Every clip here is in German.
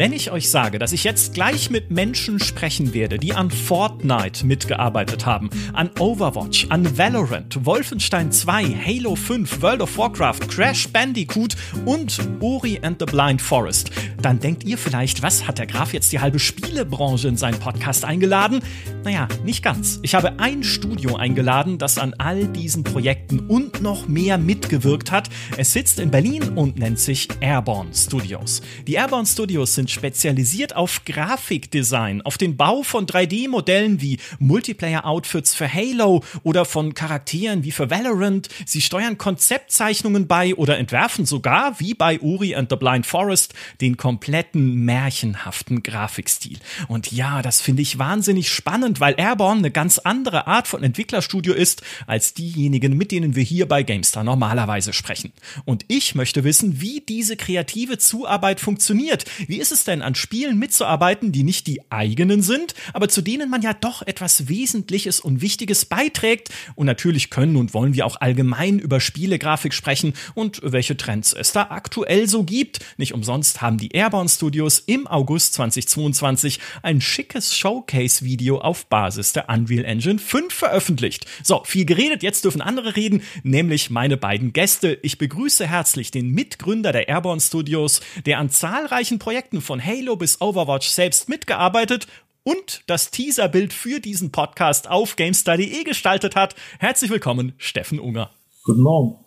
Wenn ich euch sage, dass ich jetzt gleich mit Menschen sprechen werde, die an Fortnite mitgearbeitet haben, an Overwatch, an Valorant, Wolfenstein 2, Halo 5, World of Warcraft, Crash Bandicoot und Ori and the Blind Forest, dann denkt ihr vielleicht, was hat der Graf jetzt die halbe Spielebranche in seinen Podcast eingeladen? Naja, nicht ganz. Ich habe ein Studio eingeladen, das an all diesen Projekten und noch mehr mitgewirkt hat. Es sitzt in Berlin und nennt sich Airborne Studios. Die Airborne Studios sind spezialisiert auf Grafikdesign, auf den Bau von 3D-Modellen wie Multiplayer-Outfits für Halo oder von Charakteren wie für Valorant. Sie steuern Konzeptzeichnungen bei oder entwerfen sogar, wie bei Uri and the Blind Forest, den kompletten märchenhaften Grafikstil. Und ja, das finde ich wahnsinnig spannend, weil Airborne eine ganz andere Art von Entwicklerstudio ist als diejenigen, mit denen wir hier bei GameStar normalerweise sprechen. Und ich möchte wissen, wie diese kreative Zuarbeit funktioniert. Wie ist es denn, an Spielen mitzuarbeiten, die nicht die eigenen sind, aber zu denen man ja doch etwas Wesentliches und Wichtiges beiträgt? Und natürlich können und wollen wir auch allgemein über Spielegrafik sprechen und welche Trends es da aktuell so gibt. Nicht umsonst haben die Airborne Studios im August 2022 ein schickes Showcase-Video auf Basis der Unreal Engine 5 veröffentlicht. So, viel geredet, jetzt dürfen andere reden, nämlich meine beiden Gäste. Ich begrüße herzlich den Mitgründer der Airborne Studios, der an zahlreichen Projekten von Halo bis Overwatch selbst mitgearbeitet und das Teaserbild für diesen Podcast auf GameStar.de gestaltet hat. Herzlich willkommen, Steffen Unger. Guten Morgen.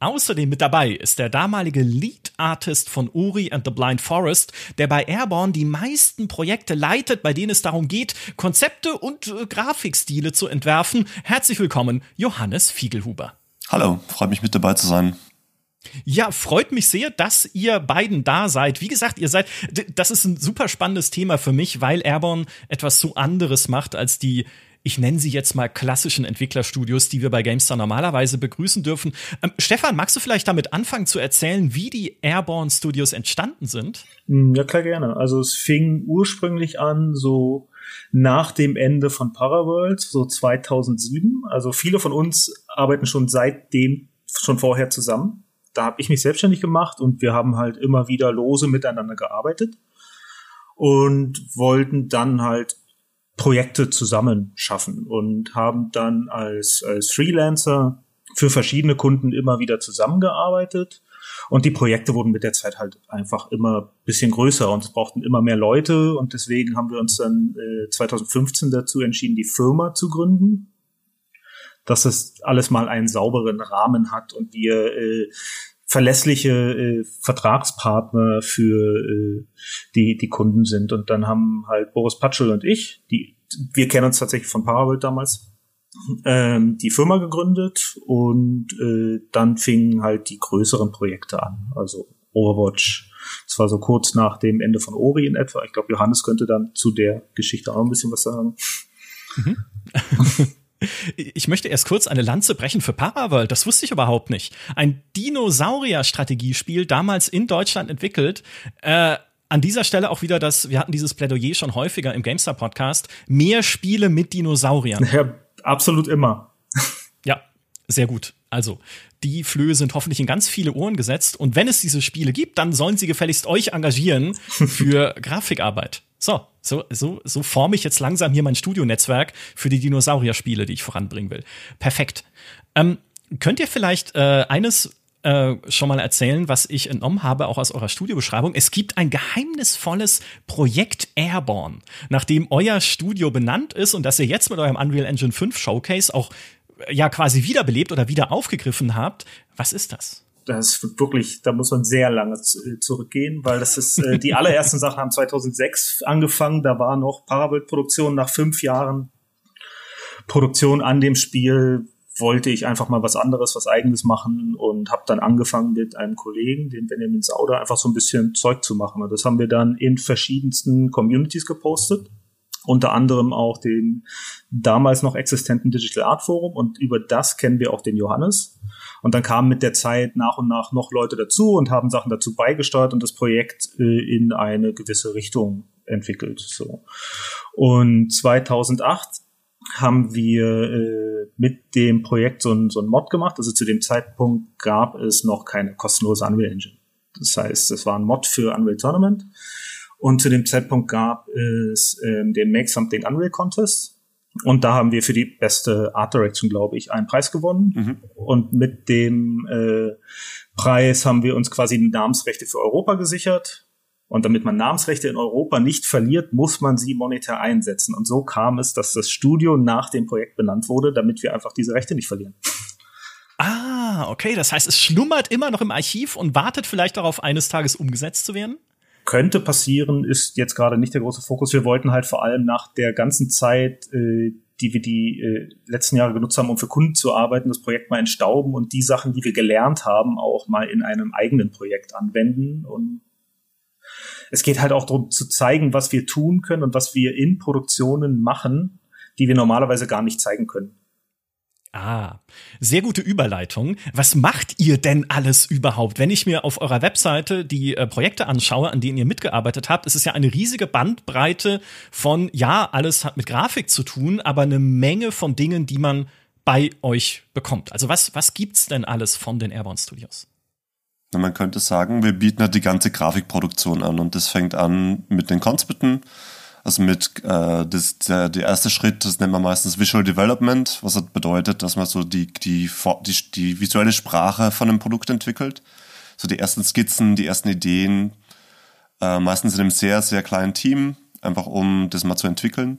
Außerdem mit dabei ist der damalige Lead Artist von Uri and the Blind Forest, der bei Airborne die meisten Projekte leitet, bei denen es darum geht, Konzepte und äh, Grafikstile zu entwerfen. Herzlich willkommen, Johannes Fiegelhuber. Hallo, freut mich mit dabei zu sein. Ja, freut mich sehr, dass ihr beiden da seid. Wie gesagt, ihr seid, das ist ein super spannendes Thema für mich, weil Airborne etwas so anderes macht als die ich nenne sie jetzt mal klassischen Entwicklerstudios, die wir bei GameStar normalerweise begrüßen dürfen. Ähm, Stefan, magst du vielleicht damit anfangen zu erzählen, wie die Airborne Studios entstanden sind? Hm, ja, klar, gerne. Also es fing ursprünglich an, so nach dem Ende von Paraworld, so 2007. Also viele von uns arbeiten schon seitdem, schon vorher zusammen da habe ich mich selbstständig gemacht und wir haben halt immer wieder lose miteinander gearbeitet und wollten dann halt Projekte zusammen schaffen und haben dann als, als Freelancer für verschiedene Kunden immer wieder zusammengearbeitet. Und die Projekte wurden mit der Zeit halt einfach immer bisschen größer und es brauchten immer mehr Leute und deswegen haben wir uns dann äh, 2015 dazu entschieden, die Firma zu gründen dass es alles mal einen sauberen Rahmen hat und wir äh, verlässliche äh, Vertragspartner für äh, die die Kunden sind und dann haben halt Boris Patschel und ich, die wir kennen uns tatsächlich von Paraworld damals, ähm, die Firma gegründet und äh, dann fingen halt die größeren Projekte an, also Overwatch. Das war so kurz nach dem Ende von Ori in etwa. Ich glaube, Johannes könnte dann zu der Geschichte auch ein bisschen was sagen. Mhm. Ich möchte erst kurz eine Lanze brechen für Paraworld. Das wusste ich überhaupt nicht. Ein Dinosaurier-Strategiespiel, damals in Deutschland entwickelt. Äh, an dieser Stelle auch wieder das, wir hatten dieses Plädoyer schon häufiger im GameStar Podcast. Mehr Spiele mit Dinosauriern. Ja, absolut immer. ja, sehr gut. Also, die Flöhe sind hoffentlich in ganz viele Ohren gesetzt. Und wenn es diese Spiele gibt, dann sollen sie gefälligst euch engagieren für Grafikarbeit. So, so, so, so forme ich jetzt langsam hier mein Studionetzwerk für die Dinosaurier-Spiele, die ich voranbringen will. Perfekt. Ähm, könnt ihr vielleicht äh, eines äh, schon mal erzählen, was ich entnommen habe, auch aus eurer Studiobeschreibung. Es gibt ein geheimnisvolles Projekt Airborne, nachdem euer Studio benannt ist und das ihr jetzt mit eurem Unreal Engine 5 Showcase auch äh, ja quasi wiederbelebt oder wieder aufgegriffen habt. Was ist das? Das ist wirklich, da muss man sehr lange äh, zurückgehen, weil das ist, äh, die allerersten Sachen haben 2006 angefangen, da war noch Parabelt-Produktion nach fünf Jahren Produktion an dem Spiel wollte ich einfach mal was anderes, was eigenes machen und habe dann angefangen mit einem Kollegen, dem Benjamin Sauder, einfach so ein bisschen Zeug zu machen. Und das haben wir dann in verschiedensten Communities gepostet, unter anderem auch dem damals noch existenten Digital Art Forum und über das kennen wir auch den Johannes. Und dann kamen mit der Zeit nach und nach noch Leute dazu und haben Sachen dazu beigesteuert und das Projekt äh, in eine gewisse Richtung entwickelt. So. Und 2008 haben wir äh, mit dem Projekt so ein, so ein Mod gemacht. Also zu dem Zeitpunkt gab es noch keine kostenlose Unreal Engine. Das heißt, es war ein Mod für Unreal Tournament. Und zu dem Zeitpunkt gab es äh, den Make Something Unreal Contest. Und da haben wir für die beste Art Direction, glaube ich, einen Preis gewonnen. Mhm. Und mit dem äh, Preis haben wir uns quasi Namensrechte für Europa gesichert. Und damit man Namensrechte in Europa nicht verliert, muss man sie monetär einsetzen. Und so kam es, dass das Studio nach dem Projekt benannt wurde, damit wir einfach diese Rechte nicht verlieren. Ah, okay. Das heißt, es schlummert immer noch im Archiv und wartet vielleicht darauf, eines Tages umgesetzt zu werden? Könnte passieren, ist jetzt gerade nicht der große Fokus. Wir wollten halt vor allem nach der ganzen Zeit, äh, die wir die äh, letzten Jahre genutzt haben, um für Kunden zu arbeiten, das Projekt mal entstauben und die Sachen, die wir gelernt haben, auch mal in einem eigenen Projekt anwenden und es geht halt auch darum zu zeigen, was wir tun können und was wir in Produktionen machen, die wir normalerweise gar nicht zeigen können. Ah, sehr gute Überleitung. Was macht ihr denn alles überhaupt? Wenn ich mir auf eurer Webseite die äh, Projekte anschaue, an denen ihr mitgearbeitet habt, ist es ja eine riesige Bandbreite von, ja, alles hat mit Grafik zu tun, aber eine Menge von Dingen, die man bei euch bekommt. Also was, was gibt's denn alles von den Airborne Studios? Man könnte sagen, wir bieten halt die ganze Grafikproduktion an und das fängt an mit den Konzepten, also mit äh, das, der, der erste Schritt, das nennt man meistens Visual Development, was halt bedeutet, dass man so die, die, die, die visuelle Sprache von einem Produkt entwickelt. So die ersten Skizzen, die ersten Ideen, äh, meistens in einem sehr, sehr kleinen Team, einfach um das mal zu entwickeln.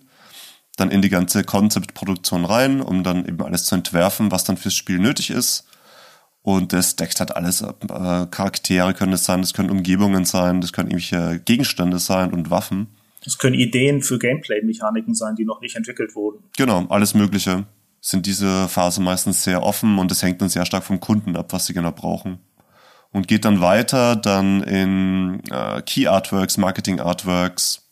Dann in die ganze Konzeptproduktion rein, um dann eben alles zu entwerfen, was dann fürs Spiel nötig ist und das deckt halt alles ab. Äh, Charaktere können es sein, das können Umgebungen sein, das können irgendwelche Gegenstände sein und Waffen. Das können Ideen für Gameplay-Mechaniken sein, die noch nicht entwickelt wurden. Genau, alles Mögliche. Sind diese Phase meistens sehr offen und es hängt dann sehr stark vom Kunden ab, was sie genau brauchen. Und geht dann weiter, dann in äh, Key Artworks, Marketing Artworks,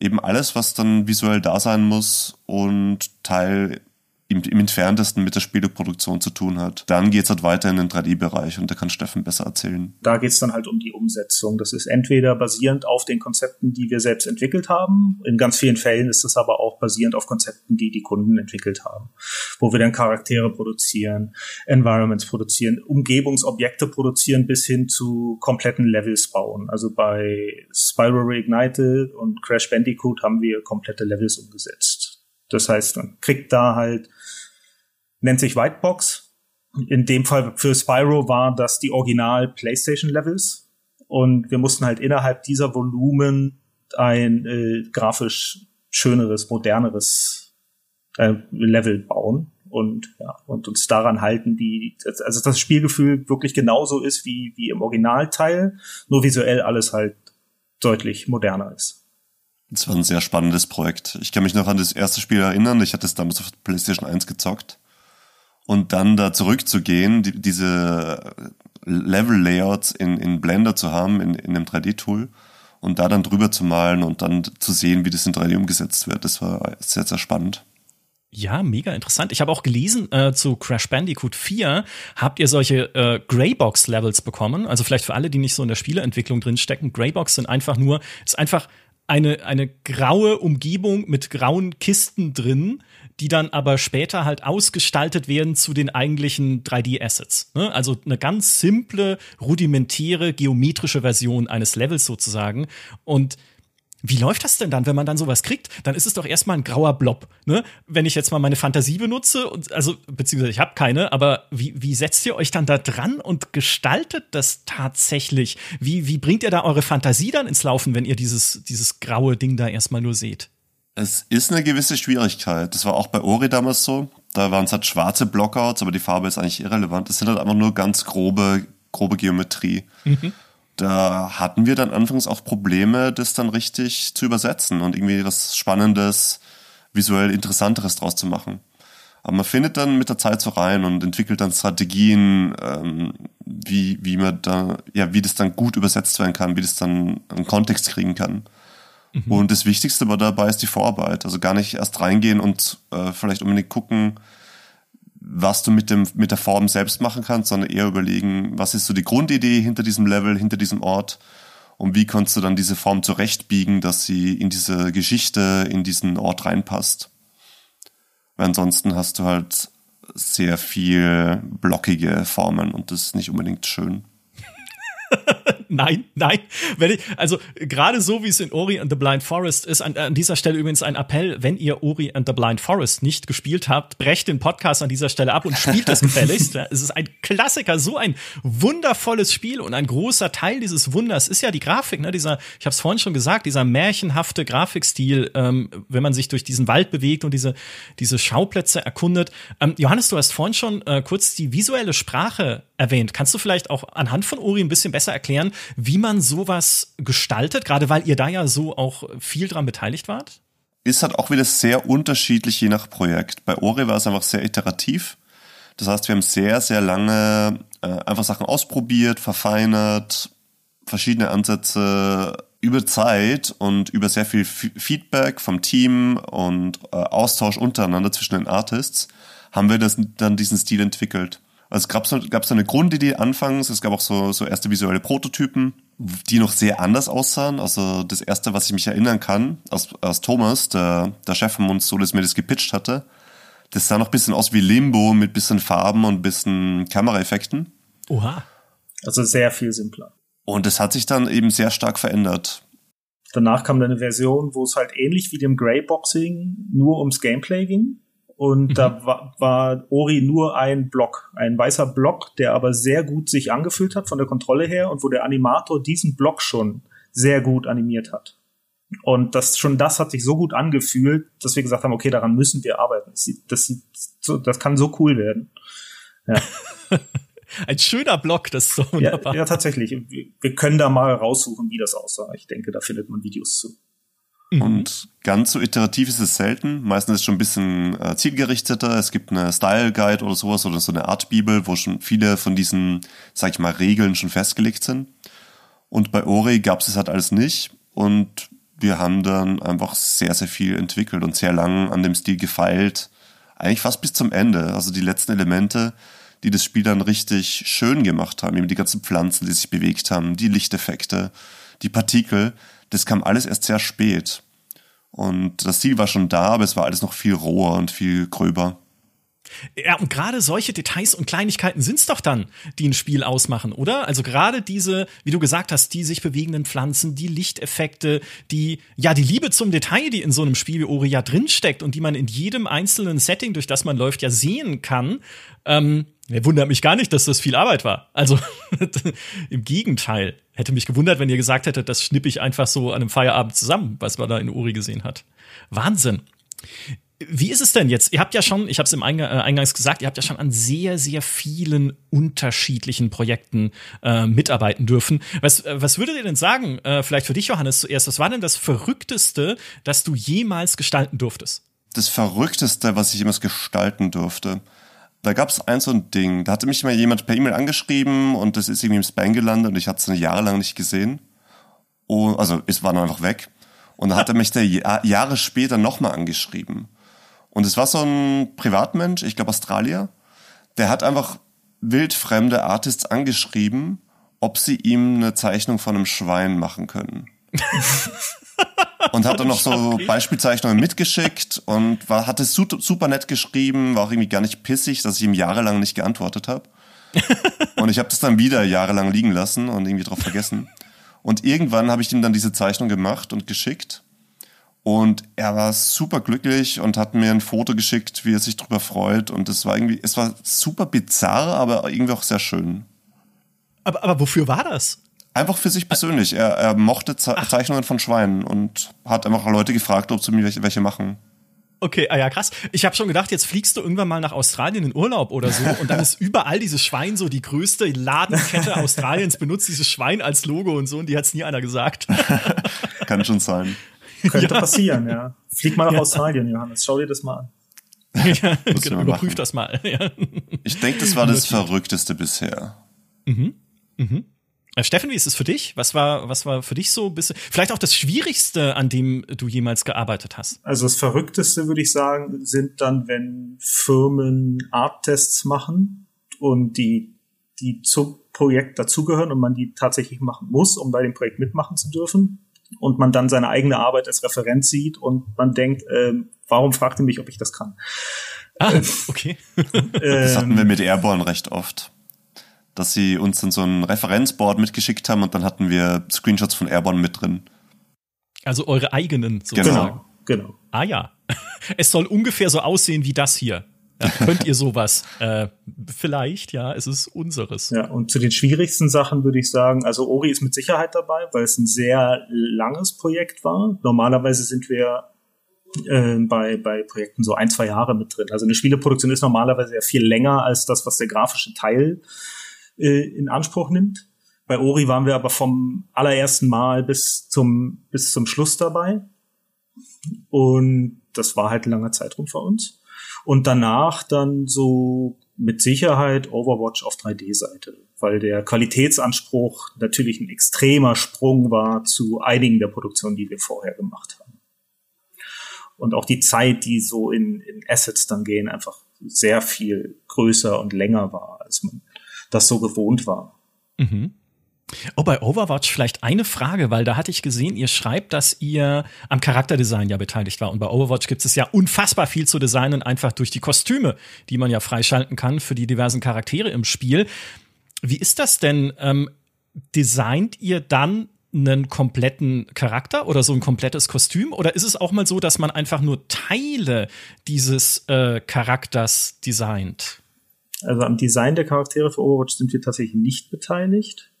eben alles, was dann visuell da sein muss und Teil im, im entferntesten mit der Spieleproduktion zu tun hat. Dann geht's halt weiter in den 3D-Bereich und da kann Steffen besser erzählen. Da geht's dann halt um die Umsetzung. Das ist entweder basierend auf den Konzepten, die wir selbst entwickelt haben. In ganz vielen Fällen ist es aber auch basierend auf Konzepten, die die Kunden entwickelt haben. Wo wir dann Charaktere produzieren, Environments produzieren, Umgebungsobjekte produzieren bis hin zu kompletten Levels bauen. Also bei Spyro Reignited und Crash Bandicoot haben wir komplette Levels umgesetzt. Das heißt, man kriegt da halt nennt sich Whitebox. In dem Fall für Spyro war das die Original PlayStation Levels. Und wir mussten halt innerhalb dieser Volumen ein äh, grafisch schöneres, moderneres äh, Level bauen und ja, und uns daran halten, die also das Spielgefühl wirklich genauso ist wie wie im Originalteil, nur visuell alles halt deutlich moderner ist. Es war ein sehr spannendes Projekt. Ich kann mich noch an das erste Spiel erinnern. Ich hatte es damals auf PlayStation 1 gezockt und dann da zurückzugehen, die, diese Level-Layouts in, in Blender zu haben, in, in einem 3D-Tool und da dann drüber zu malen und dann zu sehen, wie das in 3D umgesetzt wird, das war sehr, sehr spannend. Ja, mega interessant. Ich habe auch gelesen, äh, zu Crash Bandicoot 4 habt ihr solche äh, Greybox-Levels bekommen. Also vielleicht für alle, die nicht so in der Spieleentwicklung drinstecken. Greybox sind einfach nur, ist einfach eine, eine graue Umgebung mit grauen Kisten drin, die dann aber später halt ausgestaltet werden zu den eigentlichen 3D-Assets. Ne? Also eine ganz simple, rudimentäre, geometrische Version eines Levels sozusagen. Und wie läuft das denn dann, wenn man dann sowas kriegt? Dann ist es doch erstmal ein grauer Blob. Ne? Wenn ich jetzt mal meine Fantasie benutze, und, also beziehungsweise ich habe keine, aber wie, wie setzt ihr euch dann da dran und gestaltet das tatsächlich? Wie, wie bringt ihr da eure Fantasie dann ins Laufen, wenn ihr dieses, dieses graue Ding da erstmal nur seht? Es ist eine gewisse Schwierigkeit. Das war auch bei Ori damals so. Da waren es halt schwarze Blockouts, aber die Farbe ist eigentlich irrelevant. Das sind halt einfach nur ganz grobe, grobe Geometrie. Mhm. Da hatten wir dann anfangs auch Probleme, das dann richtig zu übersetzen und irgendwie was Spannendes, visuell Interessanteres draus zu machen. Aber man findet dann mit der Zeit so rein und entwickelt dann Strategien, ähm, wie, wie man da, ja, wie das dann gut übersetzt werden kann, wie das dann einen Kontext kriegen kann. Mhm. Und das Wichtigste dabei ist die Vorarbeit. Also gar nicht erst reingehen und äh, vielleicht unbedingt gucken, was du mit, dem, mit der Form selbst machen kannst, sondern eher überlegen, was ist so die Grundidee hinter diesem Level, hinter diesem Ort und wie kannst du dann diese Form zurechtbiegen, dass sie in diese Geschichte, in diesen Ort reinpasst. Weil ansonsten hast du halt sehr viel blockige Formen und das ist nicht unbedingt schön. Nein, nein. Wenn ich, also gerade so wie es in Ori and the Blind Forest ist, an, an, dieser Stelle übrigens ein Appell, wenn ihr Ori and the Blind Forest nicht gespielt habt, brecht den Podcast an dieser Stelle ab und spielt es gefälligst. es ist ein Klassiker, so ein wundervolles Spiel und ein großer Teil dieses Wunders ist ja die Grafik, ne? Dieser, ich habe es vorhin schon gesagt, dieser märchenhafte Grafikstil, ähm, wenn man sich durch diesen Wald bewegt und diese diese Schauplätze erkundet. Ähm, Johannes, du hast vorhin schon äh, kurz die visuelle Sprache erwähnt. Kannst du vielleicht auch anhand von Ori ein bisschen besser erklären, wie man sowas gestaltet, gerade weil ihr da ja so auch viel dran beteiligt wart? Ist halt auch wieder sehr unterschiedlich je nach Projekt. Bei Ori war es einfach sehr iterativ. Das heißt, wir haben sehr, sehr lange äh, einfach Sachen ausprobiert, verfeinert, verschiedene Ansätze über Zeit und über sehr viel F Feedback vom Team und äh, Austausch untereinander zwischen den Artists haben wir das, dann diesen Stil entwickelt. Also es gab so, gab so eine Grundidee anfangs, es gab auch so, so erste visuelle Prototypen, die noch sehr anders aussahen. Also das erste, was ich mich erinnern kann, aus, aus Thomas, der, der Chef von uns, so dass mir das gepitcht hatte, das sah noch ein bisschen aus wie Limbo mit bisschen Farben und bisschen Kameraeffekten. Oha. Also sehr viel simpler. Und es hat sich dann eben sehr stark verändert. Danach kam dann eine Version, wo es halt ähnlich wie dem Greyboxing nur ums Gameplay ging. Und mhm. da war, war Ori nur ein Block, ein weißer Block, der aber sehr gut sich angefühlt hat von der Kontrolle her und wo der Animator diesen Block schon sehr gut animiert hat. Und das schon das hat sich so gut angefühlt, dass wir gesagt haben, okay, daran müssen wir arbeiten. Das, sieht, das, sieht so, das kann so cool werden. Ja. Ein schöner Block, das ist so wunderbar. Ja, ja, tatsächlich. Wir können da mal raussuchen, wie das aussah. Ich denke, da findet man Videos zu. Mhm. Und ganz so iterativ ist es selten. Meistens ist es schon ein bisschen äh, zielgerichteter. Es gibt eine Style Guide oder sowas oder so eine Art Bibel, wo schon viele von diesen, sag ich mal, Regeln schon festgelegt sind. Und bei Ori gab es halt alles nicht. Und wir haben dann einfach sehr, sehr viel entwickelt und sehr lang an dem Stil gefeilt. Eigentlich fast bis zum Ende. Also die letzten Elemente, die das Spiel dann richtig schön gemacht haben. Eben die ganzen Pflanzen, die sich bewegt haben, die Lichteffekte, die Partikel das kam alles erst sehr spät. Und das Ziel war schon da, aber es war alles noch viel roher und viel gröber. Ja, und gerade solche Details und Kleinigkeiten sind's doch dann, die ein Spiel ausmachen, oder? Also gerade diese, wie du gesagt hast, die sich bewegenden Pflanzen, die Lichteffekte, die, ja, die Liebe zum Detail, die in so einem Spiel wie Ori ja drinsteckt und die man in jedem einzelnen Setting, durch das man läuft, ja sehen kann. Ähm, wundert mich gar nicht, dass das viel Arbeit war. Also im Gegenteil. Hätte mich gewundert, wenn ihr gesagt hättet, das schnipp ich einfach so an einem Feierabend zusammen, was man da in Uri gesehen hat. Wahnsinn. Wie ist es denn jetzt? Ihr habt ja schon, ich habe es im Eingang, äh, Eingangs gesagt, ihr habt ja schon an sehr, sehr vielen unterschiedlichen Projekten äh, mitarbeiten dürfen. Was, äh, was würdet ihr denn sagen, äh, vielleicht für dich, Johannes, zuerst, was war denn das Verrückteste, das du jemals gestalten durftest? Das Verrückteste, was ich jemals gestalten durfte. Da gab es ein so ein Ding, da hatte mich mal jemand per E-Mail angeschrieben und das ist irgendwie im Spam gelandet und ich hatte es Jahre lang nicht gesehen. Und, also es war dann einfach weg. Und da hat er mich der Jahre später nochmal angeschrieben. Und es war so ein Privatmensch, ich glaube Australier, der hat einfach wildfremde Artists angeschrieben, ob sie ihm eine Zeichnung von einem Schwein machen können. und hat dann noch so Beispielzeichnungen mitgeschickt und war, hat es super nett geschrieben, war auch irgendwie gar nicht pissig, dass ich ihm jahrelang nicht geantwortet habe. und ich habe das dann wieder jahrelang liegen lassen und irgendwie drauf vergessen. Und irgendwann habe ich ihm dann diese Zeichnung gemacht und geschickt. Und er war super glücklich und hat mir ein Foto geschickt, wie er sich darüber freut. Und es war irgendwie, es war super bizarr, aber irgendwie auch sehr schön. Aber, aber wofür war das? Einfach für sich persönlich. Er, er mochte Ze Ach. Zeichnungen von Schweinen und hat einfach Leute gefragt, ob sie mir welche, welche machen. Okay, ah ja, krass. Ich habe schon gedacht, jetzt fliegst du irgendwann mal nach Australien in Urlaub oder so und dann ist überall dieses Schwein so die größte Ladenkette Australiens benutzt dieses Schwein als Logo und so und die hat's nie einer gesagt. Kann schon sein. Könnte ja. passieren, ja. Flieg mal nach ja. Australien, Johannes. Schau dir das mal an. ja, genau, überprüf das mal. Ja. Ich denke, das war das Verrückteste bisher. Mhm. Mhm. Äh, Steffen, wie ist es für dich? Was war, was war für dich so ein bisschen, vielleicht auch das Schwierigste, an dem du jemals gearbeitet hast? Also das Verrückteste, würde ich sagen, sind dann, wenn Firmen Art-Tests machen und die, die zum Projekt dazugehören und man die tatsächlich machen muss, um bei dem Projekt mitmachen zu dürfen. Und man dann seine eigene Arbeit als Referenz sieht und man denkt, äh, warum fragt ihr mich, ob ich das kann? Ah, okay. das hatten wir mit Airborne recht oft dass sie uns dann so ein Referenzboard mitgeschickt haben und dann hatten wir Screenshots von Airborne mit drin. Also eure eigenen sozusagen. Genau, genau. Ah ja. Es soll ungefähr so aussehen wie das hier. Ja, könnt ihr sowas? Äh, vielleicht, ja, es ist unseres. Ja, und zu den schwierigsten Sachen würde ich sagen, also Ori ist mit Sicherheit dabei, weil es ein sehr langes Projekt war. Normalerweise sind wir äh, bei, bei Projekten so ein, zwei Jahre mit drin. Also eine Spieleproduktion ist normalerweise ja viel länger als das, was der grafische Teil äh, in Anspruch nimmt. Bei Ori waren wir aber vom allerersten Mal bis zum, bis zum Schluss dabei. Und das war halt ein langer Zeitraum für uns. Und danach dann so mit Sicherheit Overwatch auf 3D-Seite, weil der Qualitätsanspruch natürlich ein extremer Sprung war zu einigen der Produktionen, die wir vorher gemacht haben. Und auch die Zeit, die so in, in Assets dann gehen, einfach sehr viel größer und länger war, als man das so gewohnt war. Mhm. Oh, bei Overwatch vielleicht eine Frage, weil da hatte ich gesehen, ihr schreibt, dass ihr am Charakterdesign ja beteiligt war. Und bei Overwatch gibt es ja unfassbar viel zu designen, einfach durch die Kostüme, die man ja freischalten kann für die diversen Charaktere im Spiel. Wie ist das denn? Ähm, designt ihr dann einen kompletten Charakter oder so ein komplettes Kostüm? Oder ist es auch mal so, dass man einfach nur Teile dieses äh, Charakters designt? Also am Design der Charaktere für Overwatch sind wir tatsächlich nicht beteiligt.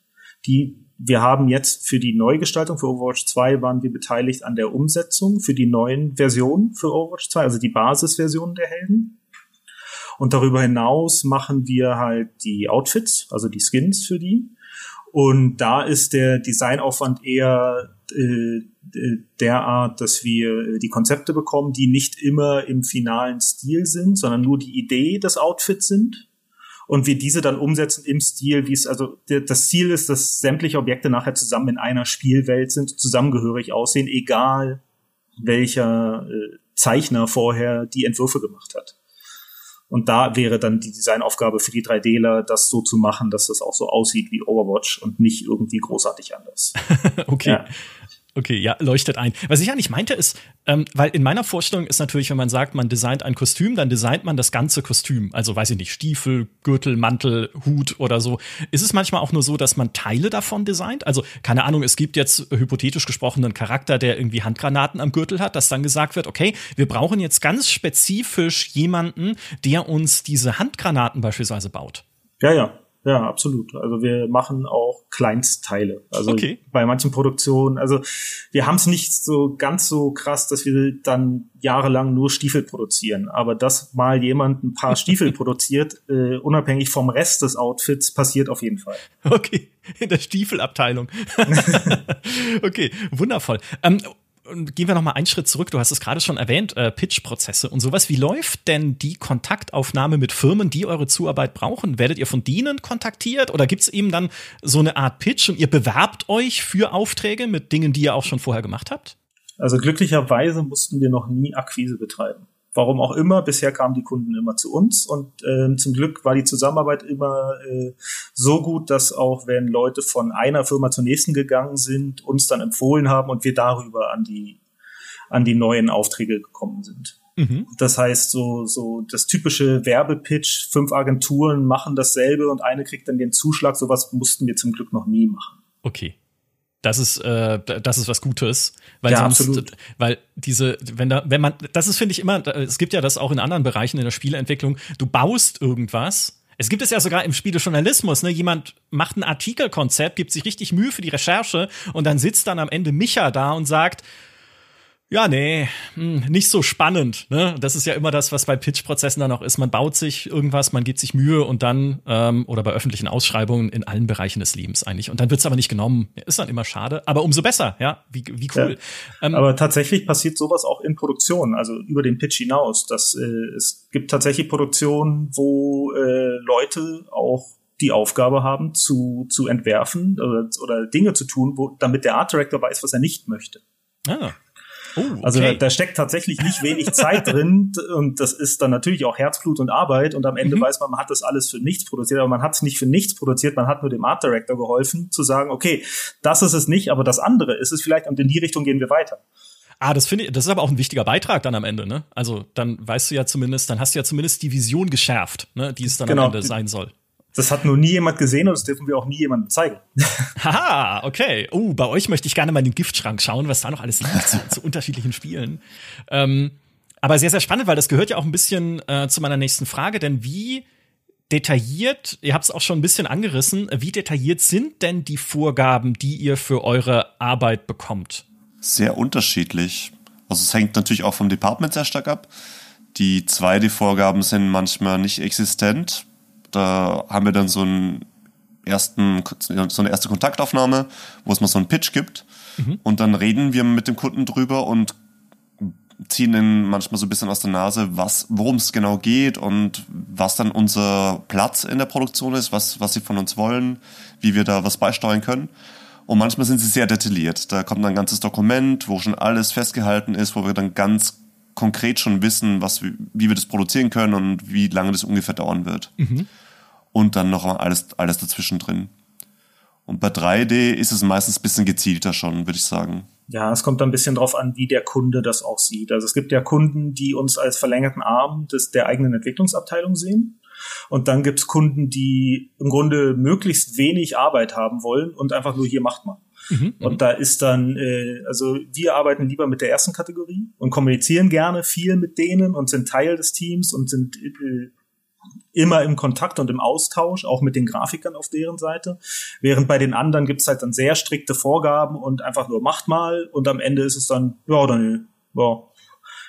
Die, wir haben jetzt für die Neugestaltung für Overwatch 2 waren wir beteiligt an der Umsetzung für die neuen Versionen für Overwatch 2, also die Basisversion der Helden. Und darüber hinaus machen wir halt die Outfits, also die Skins für die. Und da ist der Designaufwand eher äh, derart, dass wir die Konzepte bekommen, die nicht immer im finalen Stil sind, sondern nur die Idee des Outfits sind und wir diese dann umsetzen im Stil, wie es also das Ziel ist, dass sämtliche Objekte nachher zusammen in einer Spielwelt sind, zusammengehörig aussehen, egal welcher äh, Zeichner vorher die Entwürfe gemacht hat. Und da wäre dann die Designaufgabe für die 3Dler, das so zu machen, dass das auch so aussieht wie Overwatch und nicht irgendwie großartig anders. okay. Ja. Okay, ja, leuchtet ein. Was ich eigentlich meinte ist, ähm, weil in meiner Vorstellung ist natürlich, wenn man sagt, man designt ein Kostüm, dann designt man das ganze Kostüm. Also weiß ich nicht, Stiefel, Gürtel, Mantel, Hut oder so. Ist es manchmal auch nur so, dass man Teile davon designt? Also keine Ahnung, es gibt jetzt hypothetisch gesprochen einen Charakter, der irgendwie Handgranaten am Gürtel hat, dass dann gesagt wird, okay, wir brauchen jetzt ganz spezifisch jemanden, der uns diese Handgranaten beispielsweise baut. Ja, ja, ja, absolut. Also wir machen auch Kleinstteile. Also okay. bei manchen Produktionen, also wir haben es nicht so ganz so krass, dass wir dann jahrelang nur Stiefel produzieren. Aber dass mal jemand ein paar Stiefel produziert, äh, unabhängig vom Rest des Outfits, passiert auf jeden Fall. Okay, in der Stiefelabteilung. okay, wundervoll. Ähm, gehen wir noch mal einen Schritt zurück. Du hast es gerade schon erwähnt, äh, Pitch-Prozesse und sowas. Wie läuft denn die Kontaktaufnahme mit Firmen, die eure Zuarbeit brauchen? Werdet ihr von denen kontaktiert oder gibt es eben dann so eine Art Pitch und ihr bewerbt euch für Aufträge mit Dingen, die ihr auch schon vorher gemacht habt? Also glücklicherweise mussten wir noch nie Akquise betreiben. Warum auch immer, bisher kamen die Kunden immer zu uns und äh, zum Glück war die Zusammenarbeit immer äh, so gut, dass auch wenn Leute von einer Firma zur nächsten gegangen sind, uns dann empfohlen haben und wir darüber an die an die neuen Aufträge gekommen sind. Mhm. Das heißt, so, so das typische Werbepitch, fünf Agenturen machen dasselbe und eine kriegt dann den Zuschlag, sowas mussten wir zum Glück noch nie machen. Okay. Das ist, äh, das ist was Gutes, weil ja, sonst, absolut. weil diese, wenn da, wenn man, das ist finde ich immer, es gibt ja das auch in anderen Bereichen in der Spieleentwicklung. Du baust irgendwas. Es gibt es ja sogar im Spielejournalismus, ne? Jemand macht ein Artikelkonzept, gibt sich richtig Mühe für die Recherche und dann sitzt dann am Ende Micha da und sagt, ja, nee, hm, nicht so spannend. Ne? Das ist ja immer das, was bei Pitch-Prozessen dann auch ist. Man baut sich irgendwas, man gibt sich Mühe und dann, ähm, oder bei öffentlichen Ausschreibungen in allen Bereichen des Lebens eigentlich. Und dann wird es aber nicht genommen. Ist dann immer schade, aber umso besser, ja, wie, wie cool. Ja. Ähm, aber tatsächlich passiert sowas auch in Produktionen, also über den Pitch hinaus. Dass, äh, es gibt tatsächlich Produktionen, wo äh, Leute auch die Aufgabe haben, zu, zu entwerfen oder, oder Dinge zu tun, wo, damit der Art Director weiß, was er nicht möchte. Ah. Oh, okay. Also da, da, steckt tatsächlich nicht wenig Zeit drin und das ist dann natürlich auch Herzblut und Arbeit und am Ende mhm. weiß man, man hat das alles für nichts produziert, aber man hat es nicht für nichts produziert, man hat nur dem Art Director geholfen zu sagen, okay, das ist es nicht, aber das andere ist es vielleicht und in die Richtung gehen wir weiter. Ah, das finde ich, das ist aber auch ein wichtiger Beitrag dann am Ende, ne? Also dann weißt du ja zumindest, dann hast du ja zumindest die Vision geschärft, ne, die es dann genau. am Ende sein soll. Das hat nur nie jemand gesehen und das dürfen wir auch nie jemandem zeigen. Haha, okay. Oh, bei euch möchte ich gerne mal in den Giftschrank schauen, was da noch alles liegt zu, zu unterschiedlichen Spielen. Ähm, aber sehr, sehr spannend, weil das gehört ja auch ein bisschen äh, zu meiner nächsten Frage, denn wie detailliert, ihr habt es auch schon ein bisschen angerissen, wie detailliert sind denn die Vorgaben, die ihr für eure Arbeit bekommt? Sehr unterschiedlich. Also es hängt natürlich auch vom Department sehr stark ab. Die 2D-Vorgaben sind manchmal nicht existent. Da haben wir dann so einen ersten, so eine erste Kontaktaufnahme, wo es mal so einen Pitch gibt. Mhm. Und dann reden wir mit dem Kunden drüber und ziehen ihn manchmal so ein bisschen aus der Nase, was, worum es genau geht und was dann unser Platz in der Produktion ist, was, was sie von uns wollen, wie wir da was beisteuern können. Und manchmal sind sie sehr detailliert. Da kommt dann ein ganzes Dokument, wo schon alles festgehalten ist, wo wir dann ganz konkret schon wissen, was, wie wir das produzieren können und wie lange das ungefähr dauern wird. Mhm. Und dann noch alles, alles dazwischen drin. Und bei 3D ist es meistens ein bisschen gezielter schon, würde ich sagen. Ja, es kommt ein bisschen drauf an, wie der Kunde das auch sieht. Also es gibt ja Kunden, die uns als verlängerten Arm des, der eigenen Entwicklungsabteilung sehen. Und dann gibt's Kunden, die im Grunde möglichst wenig Arbeit haben wollen und einfach nur hier macht man. Mhm, und da ist dann, äh, also wir arbeiten lieber mit der ersten Kategorie und kommunizieren gerne viel mit denen und sind Teil des Teams und sind äh, immer im Kontakt und im Austausch, auch mit den Grafikern auf deren Seite. Während bei den anderen gibt's halt dann sehr strikte Vorgaben und einfach nur macht mal und am Ende ist es dann, ja oder nö, ja,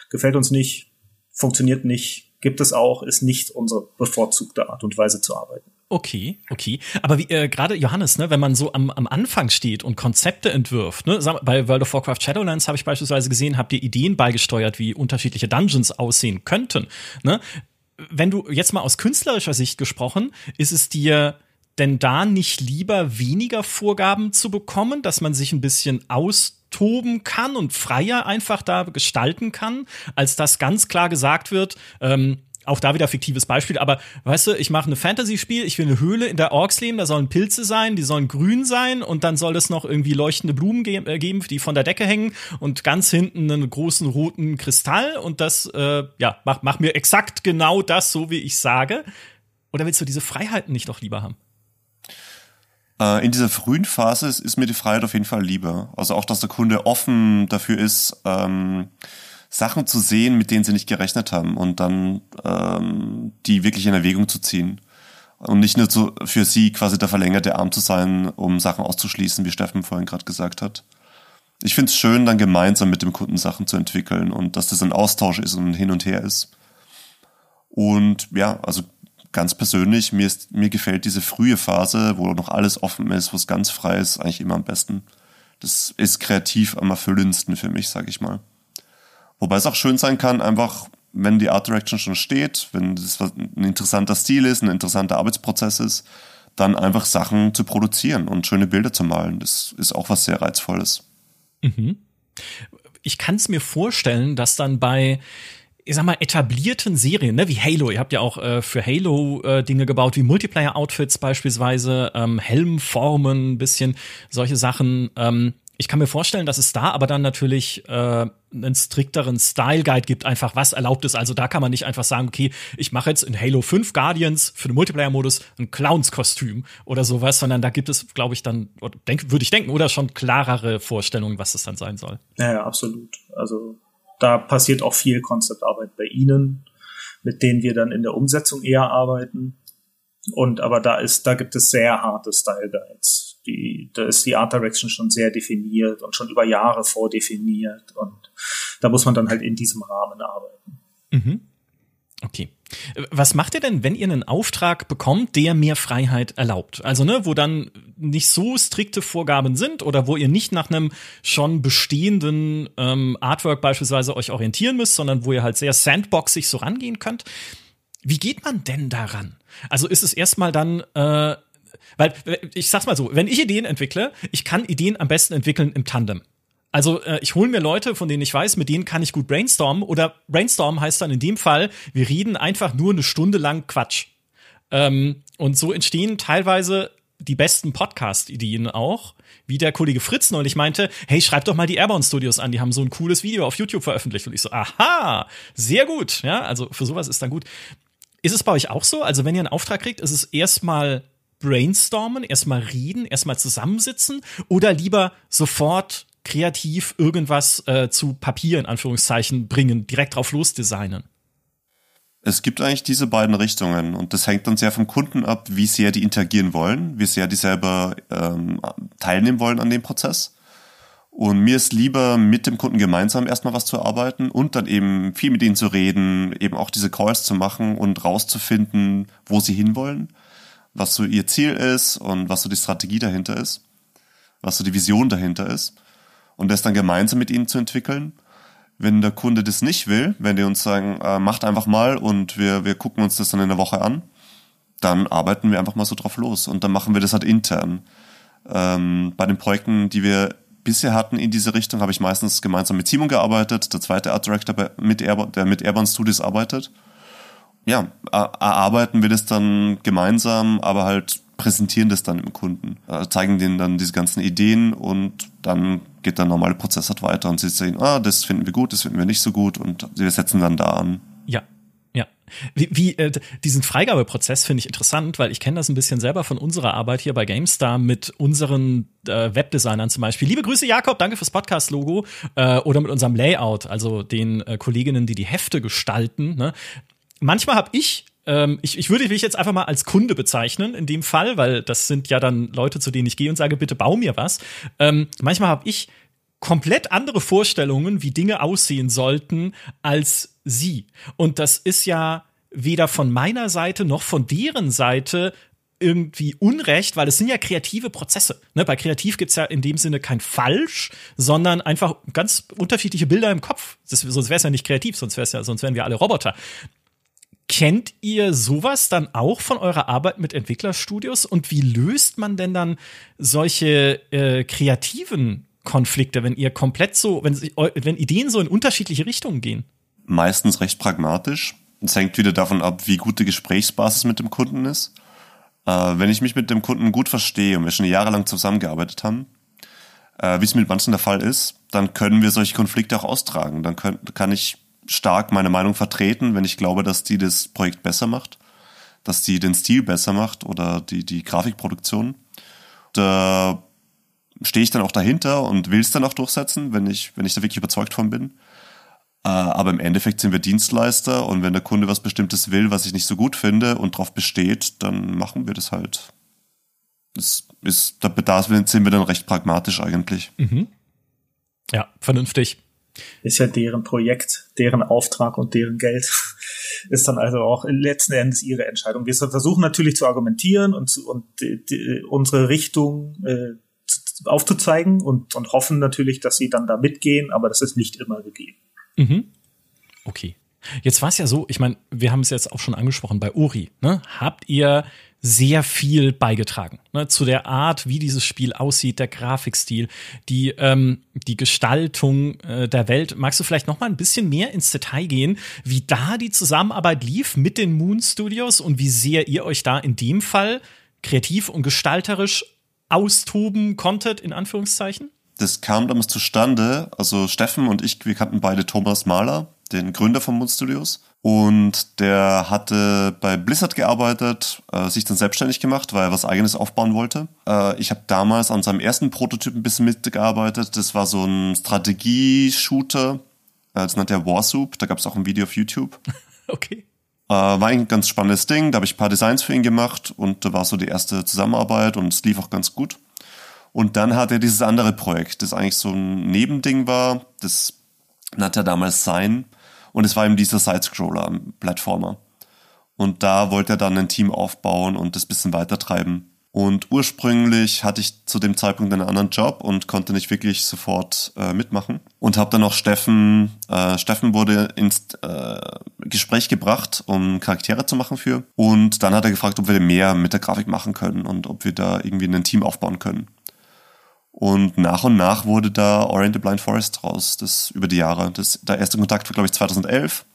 gefällt uns nicht, funktioniert nicht, gibt es auch, ist nicht unsere bevorzugte Art und Weise zu arbeiten. Okay, okay. Aber wie äh, gerade Johannes, ne, wenn man so am, am Anfang steht und Konzepte entwirft, ne, bei World of Warcraft Shadowlands habe ich beispielsweise gesehen, habt ihr Ideen beigesteuert, wie unterschiedliche Dungeons aussehen könnten. Ne? Wenn du jetzt mal aus künstlerischer Sicht gesprochen, ist es dir denn da nicht lieber weniger Vorgaben zu bekommen, dass man sich ein bisschen austoben kann und freier einfach da gestalten kann, als dass ganz klar gesagt wird, ähm, auch da wieder fiktives Beispiel, aber weißt du, ich mache ein Fantasy-Spiel, ich will eine Höhle in der Orks leben, da sollen Pilze sein, die sollen grün sein und dann soll es noch irgendwie leuchtende Blumen ge äh, geben, die von der Decke hängen und ganz hinten einen großen roten Kristall und das, äh, ja, mach, mach mir exakt genau das, so wie ich sage. Oder willst du diese Freiheiten nicht doch lieber haben? Äh, in dieser frühen Phase ist, ist, mir die Freiheit auf jeden Fall lieber. Also auch, dass der Kunde offen dafür ist, ähm, Sachen zu sehen, mit denen sie nicht gerechnet haben und dann ähm, die wirklich in Erwägung zu ziehen. Und nicht nur zu, für sie quasi der verlängerte Arm zu sein, um Sachen auszuschließen, wie Steffen vorhin gerade gesagt hat. Ich finde es schön, dann gemeinsam mit dem Kunden Sachen zu entwickeln und dass das ein Austausch ist und hin und her ist. Und ja, also ganz persönlich, mir, ist, mir gefällt diese frühe Phase, wo noch alles offen ist, wo es ganz frei ist, eigentlich immer am besten. Das ist kreativ am erfüllendsten für mich, sag ich mal. Wobei es auch schön sein kann, einfach, wenn die Art Direction schon steht, wenn das ein interessanter Stil ist, ein interessanter Arbeitsprozess ist, dann einfach Sachen zu produzieren und schöne Bilder zu malen. Das ist auch was sehr Reizvolles. Mhm. Ich kann es mir vorstellen, dass dann bei ich sag mal, etablierten Serien, ne, wie Halo. Ihr habt ja auch äh, für Halo äh, Dinge gebaut, wie Multiplayer-Outfits beispielsweise, ähm, Helmformen, bisschen solche Sachen. Ähm, ich kann mir vorstellen, dass es da aber dann natürlich äh, einen strikteren Style Guide gibt, einfach was erlaubt ist. Also da kann man nicht einfach sagen, okay, ich mache jetzt in Halo 5 Guardians für den Multiplayer-Modus ein Clowns-Kostüm oder sowas, sondern da gibt es, glaube ich, dann, denk, würde ich denken, oder schon klarere Vorstellungen, was das dann sein soll. Ja, ja, absolut. Also da passiert auch viel Konzeptarbeit bei Ihnen, mit denen wir dann in der Umsetzung eher arbeiten. Und aber da ist, da gibt es sehr harte Style Guides die, da ist die Art Direction schon sehr definiert und schon über Jahre vordefiniert und da muss man dann halt in diesem Rahmen arbeiten. Mhm. Okay. Was macht ihr denn, wenn ihr einen Auftrag bekommt, der mehr Freiheit erlaubt? Also, ne, wo dann nicht so strikte Vorgaben sind oder wo ihr nicht nach einem schon bestehenden ähm, Artwork beispielsweise euch orientieren müsst, sondern wo ihr halt sehr sandboxig so rangehen könnt. Wie geht man denn daran? Also ist es erstmal dann äh, weil, ich sag's mal so, wenn ich Ideen entwickle, ich kann Ideen am besten entwickeln im Tandem. Also äh, ich hole mir Leute, von denen ich weiß, mit denen kann ich gut brainstormen. Oder brainstormen heißt dann in dem Fall, wir reden einfach nur eine Stunde lang Quatsch. Ähm, und so entstehen teilweise die besten Podcast-Ideen auch, wie der Kollege Fritz neulich meinte, hey, schreib doch mal die Airborne Studios an, die haben so ein cooles Video auf YouTube veröffentlicht. Und ich so, aha, sehr gut. Ja, also für sowas ist dann gut Ist es bei euch auch so? Also, wenn ihr einen Auftrag kriegt, ist es erstmal brainstormen, erstmal reden, erstmal zusammensitzen oder lieber sofort kreativ irgendwas äh, zu Papier in Anführungszeichen bringen, direkt drauf losdesignen? Es gibt eigentlich diese beiden Richtungen und das hängt dann sehr vom Kunden ab, wie sehr die interagieren wollen, wie sehr die selber ähm, teilnehmen wollen an dem Prozess. Und mir ist lieber, mit dem Kunden gemeinsam erstmal was zu arbeiten und dann eben viel mit ihnen zu reden, eben auch diese Calls zu machen und rauszufinden, wo sie hinwollen, was so ihr Ziel ist und was so die Strategie dahinter ist, was so die Vision dahinter ist. Und das dann gemeinsam mit ihnen zu entwickeln wenn der Kunde das nicht will, wenn die uns sagen, äh, macht einfach mal und wir, wir gucken uns das dann in der Woche an, dann arbeiten wir einfach mal so drauf los und dann machen wir das halt intern. Ähm, bei den Projekten, die wir bisher hatten in diese Richtung, habe ich meistens gemeinsam mit Simon gearbeitet, der zweite Art Director, bei, mit Airborne, der mit Airborne Studios arbeitet. Ja, erarbeiten wir das dann gemeinsam, aber halt präsentieren das dann im Kunden, äh, zeigen denen dann diese ganzen Ideen und dann geht der normale Prozess halt weiter und sie sehen, ah, das finden wir gut, das finden wir nicht so gut und wir setzen dann da an. Ja, ja. Wie, wie äh, diesen Freigabeprozess finde ich interessant, weil ich kenne das ein bisschen selber von unserer Arbeit hier bei GameStar mit unseren äh, Webdesignern zum Beispiel. Liebe Grüße, Jakob, danke fürs Podcast-Logo äh, oder mit unserem Layout, also den äh, Kolleginnen, die die Hefte gestalten. Ne? Manchmal habe ich ähm, ich, ich würde mich jetzt einfach mal als Kunde bezeichnen in dem Fall, weil das sind ja dann Leute, zu denen ich gehe und sage, bitte bau mir was. Ähm, manchmal habe ich komplett andere Vorstellungen, wie Dinge aussehen sollten, als sie. Und das ist ja weder von meiner Seite noch von deren Seite irgendwie Unrecht, weil es sind ja kreative Prozesse. Ne? Bei kreativ gibt's ja in dem Sinne kein Falsch, sondern einfach ganz unterschiedliche Bilder im Kopf. Das, sonst wäre es ja nicht kreativ, sonst, wär's ja, sonst wären wir alle Roboter. Kennt ihr sowas dann auch von eurer Arbeit mit Entwicklerstudios? Und wie löst man denn dann solche äh, kreativen Konflikte, wenn ihr komplett so, wenn, wenn Ideen so in unterschiedliche Richtungen gehen? Meistens recht pragmatisch. Es hängt wieder davon ab, wie gut die Gesprächsbasis mit dem Kunden ist. Äh, wenn ich mich mit dem Kunden gut verstehe und wir schon jahrelang zusammengearbeitet haben, äh, wie es mit manchen der Fall ist, dann können wir solche Konflikte auch austragen. Dann können, kann ich stark meine Meinung vertreten, wenn ich glaube, dass die das Projekt besser macht, dass die den Stil besser macht oder die, die Grafikproduktion. Da stehe ich dann auch dahinter und will es dann auch durchsetzen, wenn ich, wenn ich da wirklich überzeugt von bin. Äh, aber im Endeffekt sind wir Dienstleister und wenn der Kunde was Bestimmtes will, was ich nicht so gut finde und darauf besteht, dann machen wir das halt. Das ist, da, da sind wir dann recht pragmatisch eigentlich. Mhm. Ja, vernünftig ist ja deren Projekt, deren Auftrag und deren Geld. Ist dann also auch letzten Endes ihre Entscheidung. Wir versuchen natürlich zu argumentieren und, zu, und die, unsere Richtung äh, aufzuzeigen und, und hoffen natürlich, dass sie dann da mitgehen, aber das ist nicht immer gegeben. Mhm. Okay. Jetzt war es ja so, ich meine, wir haben es jetzt auch schon angesprochen bei Uri. Ne? Habt ihr sehr viel beigetragen ne, zu der Art, wie dieses Spiel aussieht, der Grafikstil, die ähm, die Gestaltung äh, der Welt. Magst du vielleicht noch mal ein bisschen mehr ins Detail gehen, wie da die Zusammenarbeit lief mit den Moon Studios und wie sehr ihr euch da in dem Fall kreativ und gestalterisch austoben konntet in Anführungszeichen? Das kam damals zustande. Also Steffen und ich, wir kannten beide Thomas Mahler, den Gründer von Moon Studios. Und der hatte bei Blizzard gearbeitet, äh, sich dann selbstständig gemacht, weil er was eigenes aufbauen wollte. Äh, ich habe damals an seinem ersten Prototyp ein bisschen mitgearbeitet. Das war so ein Strategie-Shooter. Äh, das nannte er Warsoup. Da gab es auch ein Video auf YouTube. Okay. Äh, war ein ganz spannendes Ding. Da habe ich ein paar Designs für ihn gemacht und da war so die erste Zusammenarbeit und es lief auch ganz gut. Und dann hat er dieses andere Projekt, das eigentlich so ein Nebending war. Das nannte er damals Sein und es war eben dieser Side-Scroller-Plattformer. Und da wollte er dann ein Team aufbauen und das bisschen weitertreiben. Und ursprünglich hatte ich zu dem Zeitpunkt einen anderen Job und konnte nicht wirklich sofort äh, mitmachen. Und habe dann auch Steffen, äh, Steffen wurde ins äh, Gespräch gebracht, um Charaktere zu machen für. Und dann hat er gefragt, ob wir mehr mit der Grafik machen können und ob wir da irgendwie ein Team aufbauen können. Und nach und nach wurde da Orient the Blind Forest raus, das über die Jahre. Das, der erste Kontakt war, glaube ich, 2011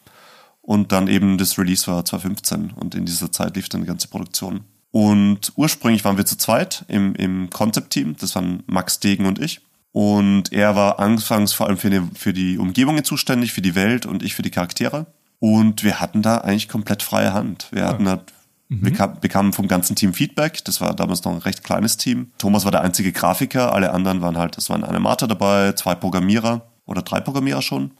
und dann eben das Release war 2015 und in dieser Zeit lief dann die ganze Produktion. Und ursprünglich waren wir zu zweit im, im Concept-Team, das waren Max Degen und ich. Und er war anfangs vor allem für die, für die Umgebungen zuständig, für die Welt und ich für die Charaktere. Und wir hatten da eigentlich komplett freie Hand. Wir hatten halt Mhm. Wir kam, bekamen vom ganzen Team Feedback. Das war damals noch ein recht kleines Team. Thomas war der einzige Grafiker. Alle anderen waren halt, es waren Animator dabei, zwei Programmierer oder drei Programmierer schon.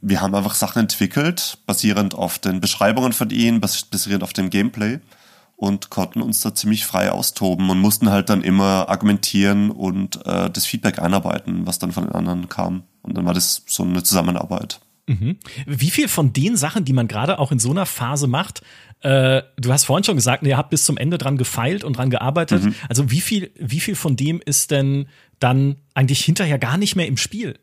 Wir haben einfach Sachen entwickelt, basierend auf den Beschreibungen von ihnen, basierend auf dem Gameplay und konnten uns da ziemlich frei austoben und mussten halt dann immer argumentieren und äh, das Feedback einarbeiten, was dann von den anderen kam. Und dann war das so eine Zusammenarbeit. Mhm. Wie viel von den Sachen, die man gerade auch in so einer Phase macht, äh, du hast vorhin schon gesagt, ihr habt bis zum Ende dran gefeilt und dran gearbeitet. Mhm. Also wie viel, wie viel von dem ist denn dann eigentlich hinterher gar nicht mehr im Spiel?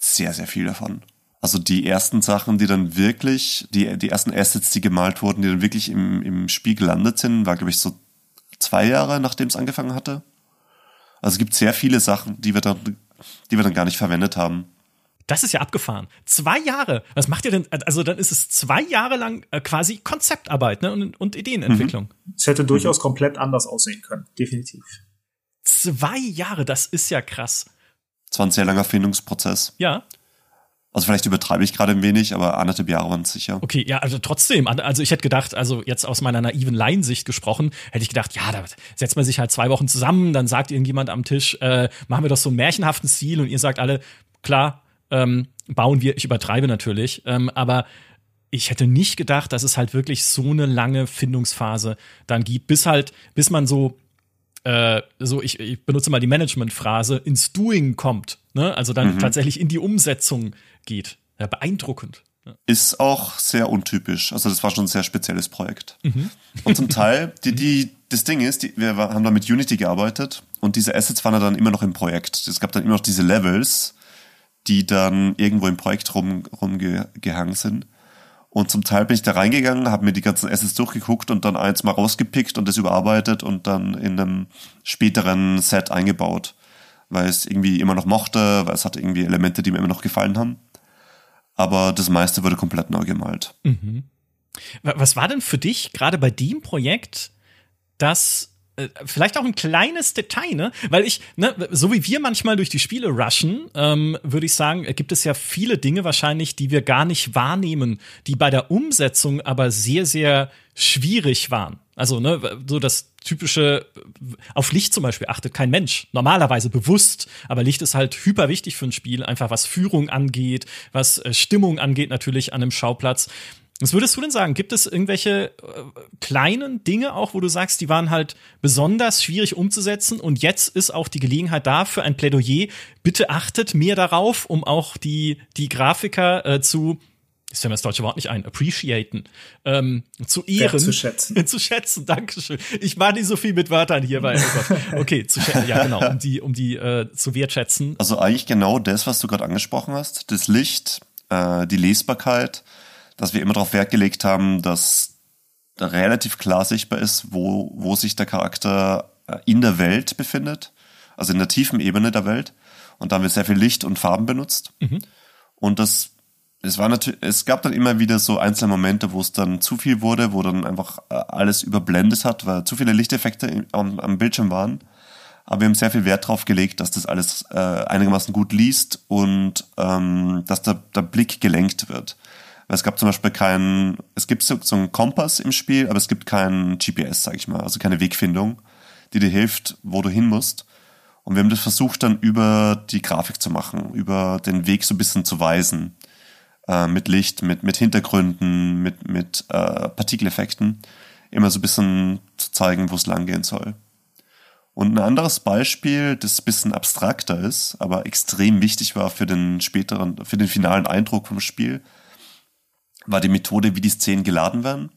Sehr, sehr viel davon. Also die ersten Sachen, die dann wirklich, die, die ersten Assets, die gemalt wurden, die dann wirklich im, im Spiel gelandet sind, war, glaube ich, so zwei Jahre, nachdem es angefangen hatte. Also es gibt sehr viele Sachen, die wir dann, die wir dann gar nicht verwendet haben. Das ist ja abgefahren. Zwei Jahre. Was macht ihr denn? Also dann ist es zwei Jahre lang äh, quasi Konzeptarbeit ne? und, und Ideenentwicklung. Mhm. Es hätte durchaus mhm. komplett anders aussehen können, definitiv. Zwei Jahre, das ist ja krass. Es war ein sehr langer Findungsprozess. Ja. Also vielleicht übertreibe ich gerade ein wenig, aber anderthalb Jahre waren es sicher. Okay, ja, also trotzdem. Also ich hätte gedacht, also jetzt aus meiner naiven Laiensicht gesprochen, hätte ich gedacht, ja, da setzt man sich halt zwei Wochen zusammen, dann sagt irgendjemand am Tisch, äh, machen wir doch so einen märchenhaften Stil und ihr sagt alle, klar, ähm, bauen wir, ich übertreibe natürlich, ähm, aber ich hätte nicht gedacht, dass es halt wirklich so eine lange Findungsphase dann gibt, bis halt, bis man so, äh, so ich, ich benutze mal die Management-Phrase, ins Doing kommt, ne? Also dann mhm. tatsächlich in die Umsetzung geht. Ja, beeindruckend. Ist auch sehr untypisch. Also das war schon ein sehr spezielles Projekt. Mhm. Und zum Teil, die, die, das Ding ist, die, wir haben da mit Unity gearbeitet und diese Assets waren dann immer noch im Projekt. Es gab dann immer noch diese Levels, die dann irgendwo im Projekt rum, rumgehangen sind. Und zum Teil bin ich da reingegangen, habe mir die ganzen Assets durchgeguckt und dann eins mal rausgepickt und das überarbeitet und dann in einem späteren Set eingebaut. Weil es irgendwie immer noch mochte, weil es hatte irgendwie Elemente, die mir immer noch gefallen haben. Aber das meiste wurde komplett neu gemalt. Mhm. Was war denn für dich gerade bei dem Projekt das vielleicht auch ein kleines Detail, ne? Weil ich, ne, so wie wir manchmal durch die Spiele rushen, ähm, würde ich sagen, gibt es ja viele Dinge wahrscheinlich, die wir gar nicht wahrnehmen, die bei der Umsetzung aber sehr, sehr schwierig waren. Also, ne, so das typische, auf Licht zum Beispiel achtet kein Mensch. Normalerweise bewusst, aber Licht ist halt hyper wichtig für ein Spiel, einfach was Führung angeht, was äh, Stimmung angeht natürlich an einem Schauplatz. Was würdest du denn sagen? Gibt es irgendwelche äh, kleinen Dinge auch, wo du sagst, die waren halt besonders schwierig umzusetzen und jetzt ist auch die Gelegenheit da für ein Plädoyer. Bitte achtet mehr darauf, um auch die, die Grafiker äh, zu ist ja das deutsche Wort nicht ein, appreciaten, ähm, zu ehren. zu schätzen. zu schätzen, Dankeschön. Ich war nicht so viel mit Wörtern hier bei, oh Okay, zu schätzen, ja genau, um die, um die äh, zu wertschätzen. Also eigentlich genau das, was du gerade angesprochen hast. Das Licht, äh, die Lesbarkeit, dass wir immer darauf Wert gelegt haben, dass da relativ klar sichtbar ist, wo, wo sich der Charakter äh, in der Welt befindet, also in der tiefen Ebene der Welt. Und da haben wir sehr viel Licht und Farben benutzt. Mhm. Und das, es war natürlich, es gab dann immer wieder so einzelne Momente, wo es dann zu viel wurde, wo dann einfach äh, alles überblendet hat, weil zu viele Lichteffekte am, am Bildschirm waren. Aber wir haben sehr viel Wert darauf gelegt, dass das alles äh, einigermaßen gut liest und ähm, dass der, der Blick gelenkt wird. Es gab zum Beispiel keinen, es gibt so, so einen Kompass im Spiel, aber es gibt keinen GPS, sag ich mal, also keine Wegfindung, die dir hilft, wo du hin musst. Und wir haben das versucht dann über die Grafik zu machen, über den Weg so ein bisschen zu weisen. Äh, mit Licht, mit, mit Hintergründen, mit, mit äh, Partikeleffekten. Immer so ein bisschen zu zeigen, wo es langgehen soll. Und ein anderes Beispiel, das ein bisschen abstrakter ist, aber extrem wichtig war für den späteren, für den finalen Eindruck vom Spiel, war die Methode, wie die Szenen geladen werden.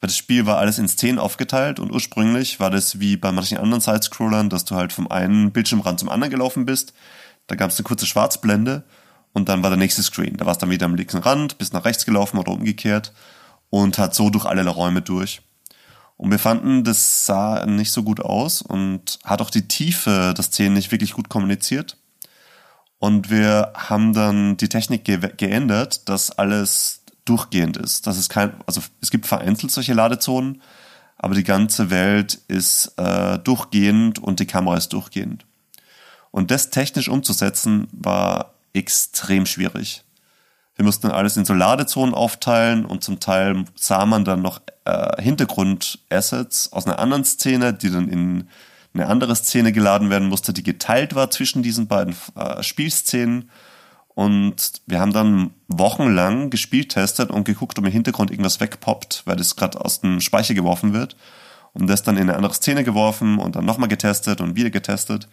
Weil das Spiel war alles in Szenen aufgeteilt und ursprünglich war das wie bei manchen anderen Sidescrollern, dass du halt vom einen Bildschirmrand zum anderen gelaufen bist. Da gab es eine kurze Schwarzblende und dann war der nächste Screen. Da warst du dann wieder am linken Rand, bist nach rechts gelaufen oder umgekehrt und hat so durch alle Räume durch. Und wir fanden, das sah nicht so gut aus und hat auch die Tiefe der Szenen nicht wirklich gut kommuniziert. Und wir haben dann die Technik ge geändert, dass alles durchgehend ist. Das ist kein, also es gibt vereinzelt solche Ladezonen, aber die ganze Welt ist äh, durchgehend und die Kamera ist durchgehend. Und das technisch umzusetzen war extrem schwierig. Wir mussten alles in so Ladezonen aufteilen und zum Teil sah man dann noch äh, Hintergrund-Assets aus einer anderen Szene, die dann in eine andere Szene geladen werden musste, die geteilt war zwischen diesen beiden äh, Spielszenen. Und wir haben dann wochenlang gespielt, testet und geguckt, ob im Hintergrund irgendwas wegpoppt, weil das gerade aus dem Speicher geworfen wird. Und das dann in eine andere Szene geworfen und dann nochmal getestet und wieder getestet.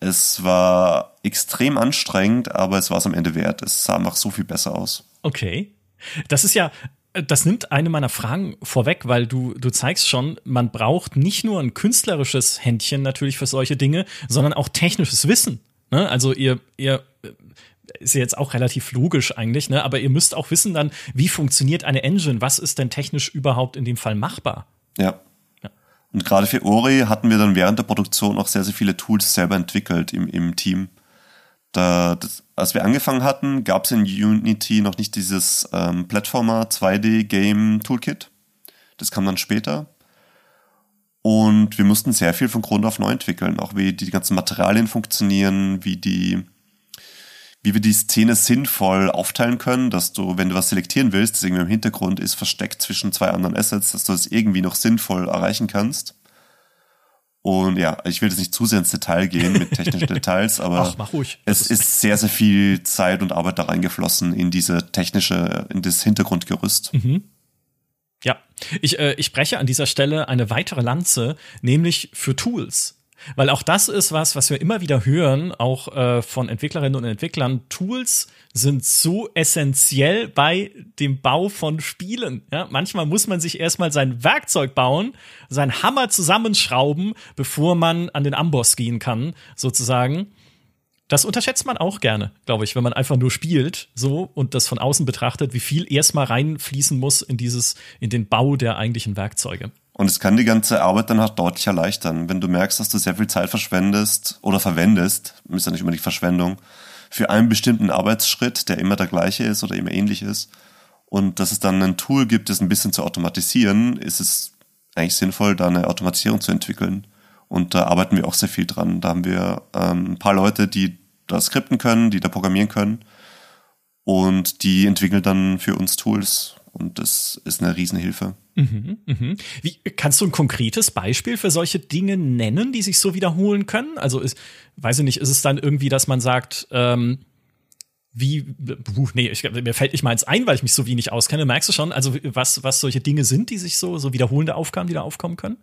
Es war extrem anstrengend, aber es war es am Ende wert. Es sah einfach so viel besser aus. Okay. Das ist ja, das nimmt eine meiner Fragen vorweg, weil du, du zeigst schon, man braucht nicht nur ein künstlerisches Händchen natürlich für solche Dinge, sondern auch technisches Wissen. Ne? Also ihr, ihr ist jetzt auch relativ logisch eigentlich, ne? aber ihr müsst auch wissen dann, wie funktioniert eine Engine, was ist denn technisch überhaupt in dem Fall machbar? Ja. ja. Und gerade für Ori hatten wir dann während der Produktion auch sehr, sehr viele Tools selber entwickelt im, im Team. Da, das, als wir angefangen hatten, gab es in Unity noch nicht dieses ähm, Plattformer 2D Game Toolkit. Das kam dann später. Und wir mussten sehr viel von Grund auf neu entwickeln, auch wie die ganzen Materialien funktionieren, wie die wie wir die Szene sinnvoll aufteilen können, dass du, wenn du was selektieren willst, das irgendwie im Hintergrund ist versteckt zwischen zwei anderen Assets, dass du das irgendwie noch sinnvoll erreichen kannst. Und ja, ich will jetzt nicht zu sehr ins Detail gehen mit technischen Details, aber Ach, es ist sehr, sehr viel Zeit und Arbeit da reingeflossen in diese technische, in das Hintergrundgerüst. Mhm. Ja, ich, äh, ich breche an dieser Stelle eine weitere Lanze, nämlich für Tools. Weil auch das ist was, was wir immer wieder hören, auch äh, von Entwicklerinnen und Entwicklern. Tools sind so essentiell bei dem Bau von Spielen. Ja, manchmal muss man sich erstmal sein Werkzeug bauen, sein Hammer zusammenschrauben, bevor man an den Amboss gehen kann, sozusagen. Das unterschätzt man auch gerne, glaube ich, wenn man einfach nur spielt, so und das von außen betrachtet, wie viel erstmal reinfließen muss in dieses, in den Bau der eigentlichen Werkzeuge. Und es kann die ganze Arbeit dann halt deutlich erleichtern, wenn du merkst, dass du sehr viel Zeit verschwendest oder verwendest, ist ja nicht immer die Verschwendung, für einen bestimmten Arbeitsschritt, der immer der gleiche ist oder immer ähnlich ist. Und dass es dann ein Tool gibt, das ein bisschen zu automatisieren, ist es eigentlich sinnvoll, da eine Automatisierung zu entwickeln. Und da arbeiten wir auch sehr viel dran. Da haben wir ähm, ein paar Leute, die da skripten können, die da programmieren können. Und die entwickeln dann für uns Tools. Und das ist eine Riesenhilfe. Mhm, mhm. Wie, kannst du ein konkretes Beispiel für solche Dinge nennen, die sich so wiederholen können? Also, ist, weiß ich nicht, ist es dann irgendwie, dass man sagt, ähm, wie, buh, nee, ich, mir fällt nicht mal eins ein, weil ich mich so wenig auskenne. Merkst du schon, also was, was solche Dinge sind, die sich so, so wiederholende Aufgaben, die da aufkommen können?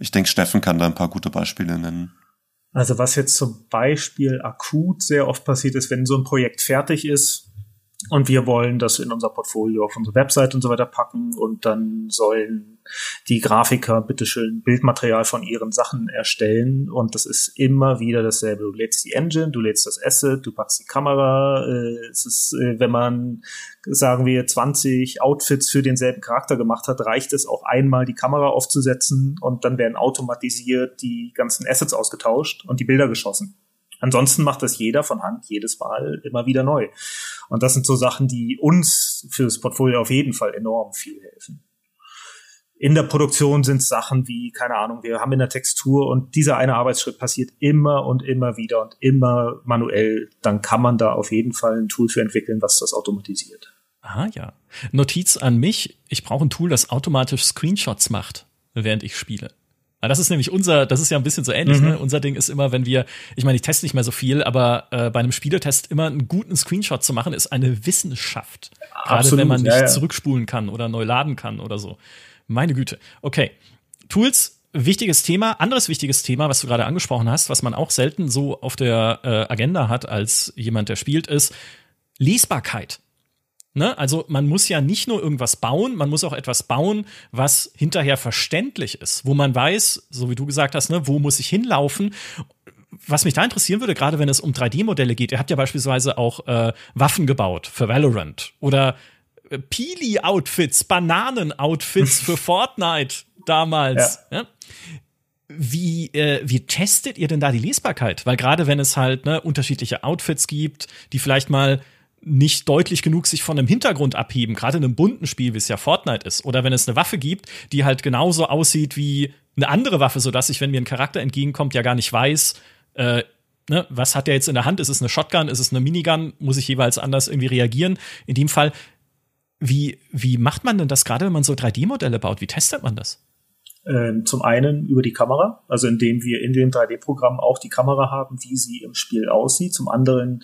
Ich denke, Steffen kann da ein paar gute Beispiele nennen. Also was jetzt zum Beispiel akut sehr oft passiert ist, wenn so ein Projekt fertig ist, und wir wollen das in unser Portfolio auf unsere Website und so weiter packen und dann sollen die Grafiker bitteschön Bildmaterial von ihren Sachen erstellen und das ist immer wieder dasselbe. Du lädst die Engine, du lädst das Asset, du packst die Kamera. Äh, es ist, äh, wenn man, sagen wir, 20 Outfits für denselben Charakter gemacht hat, reicht es auch einmal die Kamera aufzusetzen und dann werden automatisiert die ganzen Assets ausgetauscht und die Bilder geschossen. Ansonsten macht das jeder von Hand jedes Mal immer wieder neu. Und das sind so Sachen, die uns fürs Portfolio auf jeden Fall enorm viel helfen. In der Produktion sind Sachen wie, keine Ahnung, wir haben in der Textur und dieser eine Arbeitsschritt passiert immer und immer wieder und immer manuell. Dann kann man da auf jeden Fall ein Tool für entwickeln, was das automatisiert. Ah ja. Notiz an mich, ich brauche ein Tool, das automatisch Screenshots macht, während ich spiele. Das ist nämlich unser, das ist ja ein bisschen so ähnlich, mhm. ne? Unser Ding ist immer, wenn wir, ich meine, ich teste nicht mehr so viel, aber äh, bei einem Spieletest immer einen guten Screenshot zu machen, ist eine Wissenschaft. Gerade wenn man nicht ja, ja. zurückspulen kann oder neu laden kann oder so. Meine Güte. Okay. Tools, wichtiges Thema. Anderes wichtiges Thema, was du gerade angesprochen hast, was man auch selten so auf der äh, Agenda hat als jemand, der spielt, ist Lesbarkeit. Ne? Also man muss ja nicht nur irgendwas bauen, man muss auch etwas bauen, was hinterher verständlich ist, wo man weiß, so wie du gesagt hast, ne, wo muss ich hinlaufen. Was mich da interessieren würde, gerade wenn es um 3D-Modelle geht, ihr habt ja beispielsweise auch äh, Waffen gebaut für Valorant oder äh, Peely-Outfits, Bananen-Outfits für Fortnite damals. Ja. Ja? Wie, äh, wie testet ihr denn da die Lesbarkeit? Weil gerade wenn es halt ne, unterschiedliche Outfits gibt, die vielleicht mal nicht deutlich genug sich von einem Hintergrund abheben, gerade in einem bunten Spiel, wie es ja Fortnite ist. Oder wenn es eine Waffe gibt, die halt genauso aussieht wie eine andere Waffe, sodass ich, wenn mir ein Charakter entgegenkommt, ja gar nicht weiß, äh, ne, was hat er jetzt in der Hand? Ist es eine Shotgun? Ist es eine Minigun? Muss ich jeweils anders irgendwie reagieren? In dem Fall, wie, wie macht man denn das gerade, wenn man so 3D-Modelle baut? Wie testet man das? Ähm, zum einen über die Kamera, also indem wir in dem 3D-Programm auch die Kamera haben, wie sie im Spiel aussieht. Zum anderen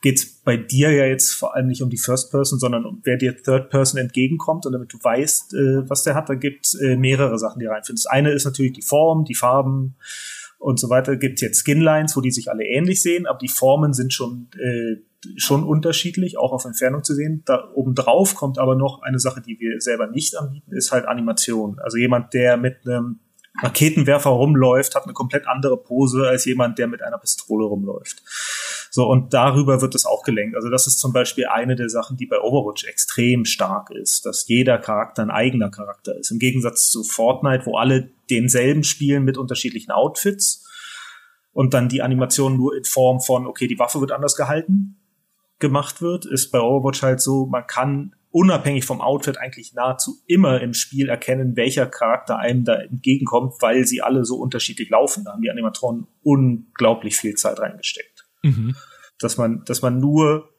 geht es bei dir ja jetzt vor allem nicht um die First Person, sondern um wer dir Third Person entgegenkommt und damit du weißt, äh, was der hat, da gibt es äh, mehrere Sachen, die reinfinden. Das eine ist natürlich die Form, die Farben und so weiter. Gibt jetzt Skinlines, wo die sich alle ähnlich sehen, aber die Formen sind schon äh, schon unterschiedlich, auch auf Entfernung zu sehen. Da obendrauf kommt aber noch eine Sache, die wir selber nicht anbieten, ist halt Animation. Also jemand, der mit einem Raketenwerfer rumläuft, hat eine komplett andere Pose als jemand, der mit einer Pistole rumläuft. So, und darüber wird es auch gelenkt. Also das ist zum Beispiel eine der Sachen, die bei Overwatch extrem stark ist, dass jeder Charakter ein eigener Charakter ist. Im Gegensatz zu Fortnite, wo alle denselben spielen mit unterschiedlichen Outfits und dann die Animation nur in Form von, okay, die Waffe wird anders gehalten, gemacht wird, ist bei Overwatch halt so, man kann unabhängig vom Outfit eigentlich nahezu immer im Spiel erkennen, welcher Charakter einem da entgegenkommt, weil sie alle so unterschiedlich laufen. Da haben die Animatoren unglaublich viel Zeit reingesteckt. Mhm. Dass man, dass man nur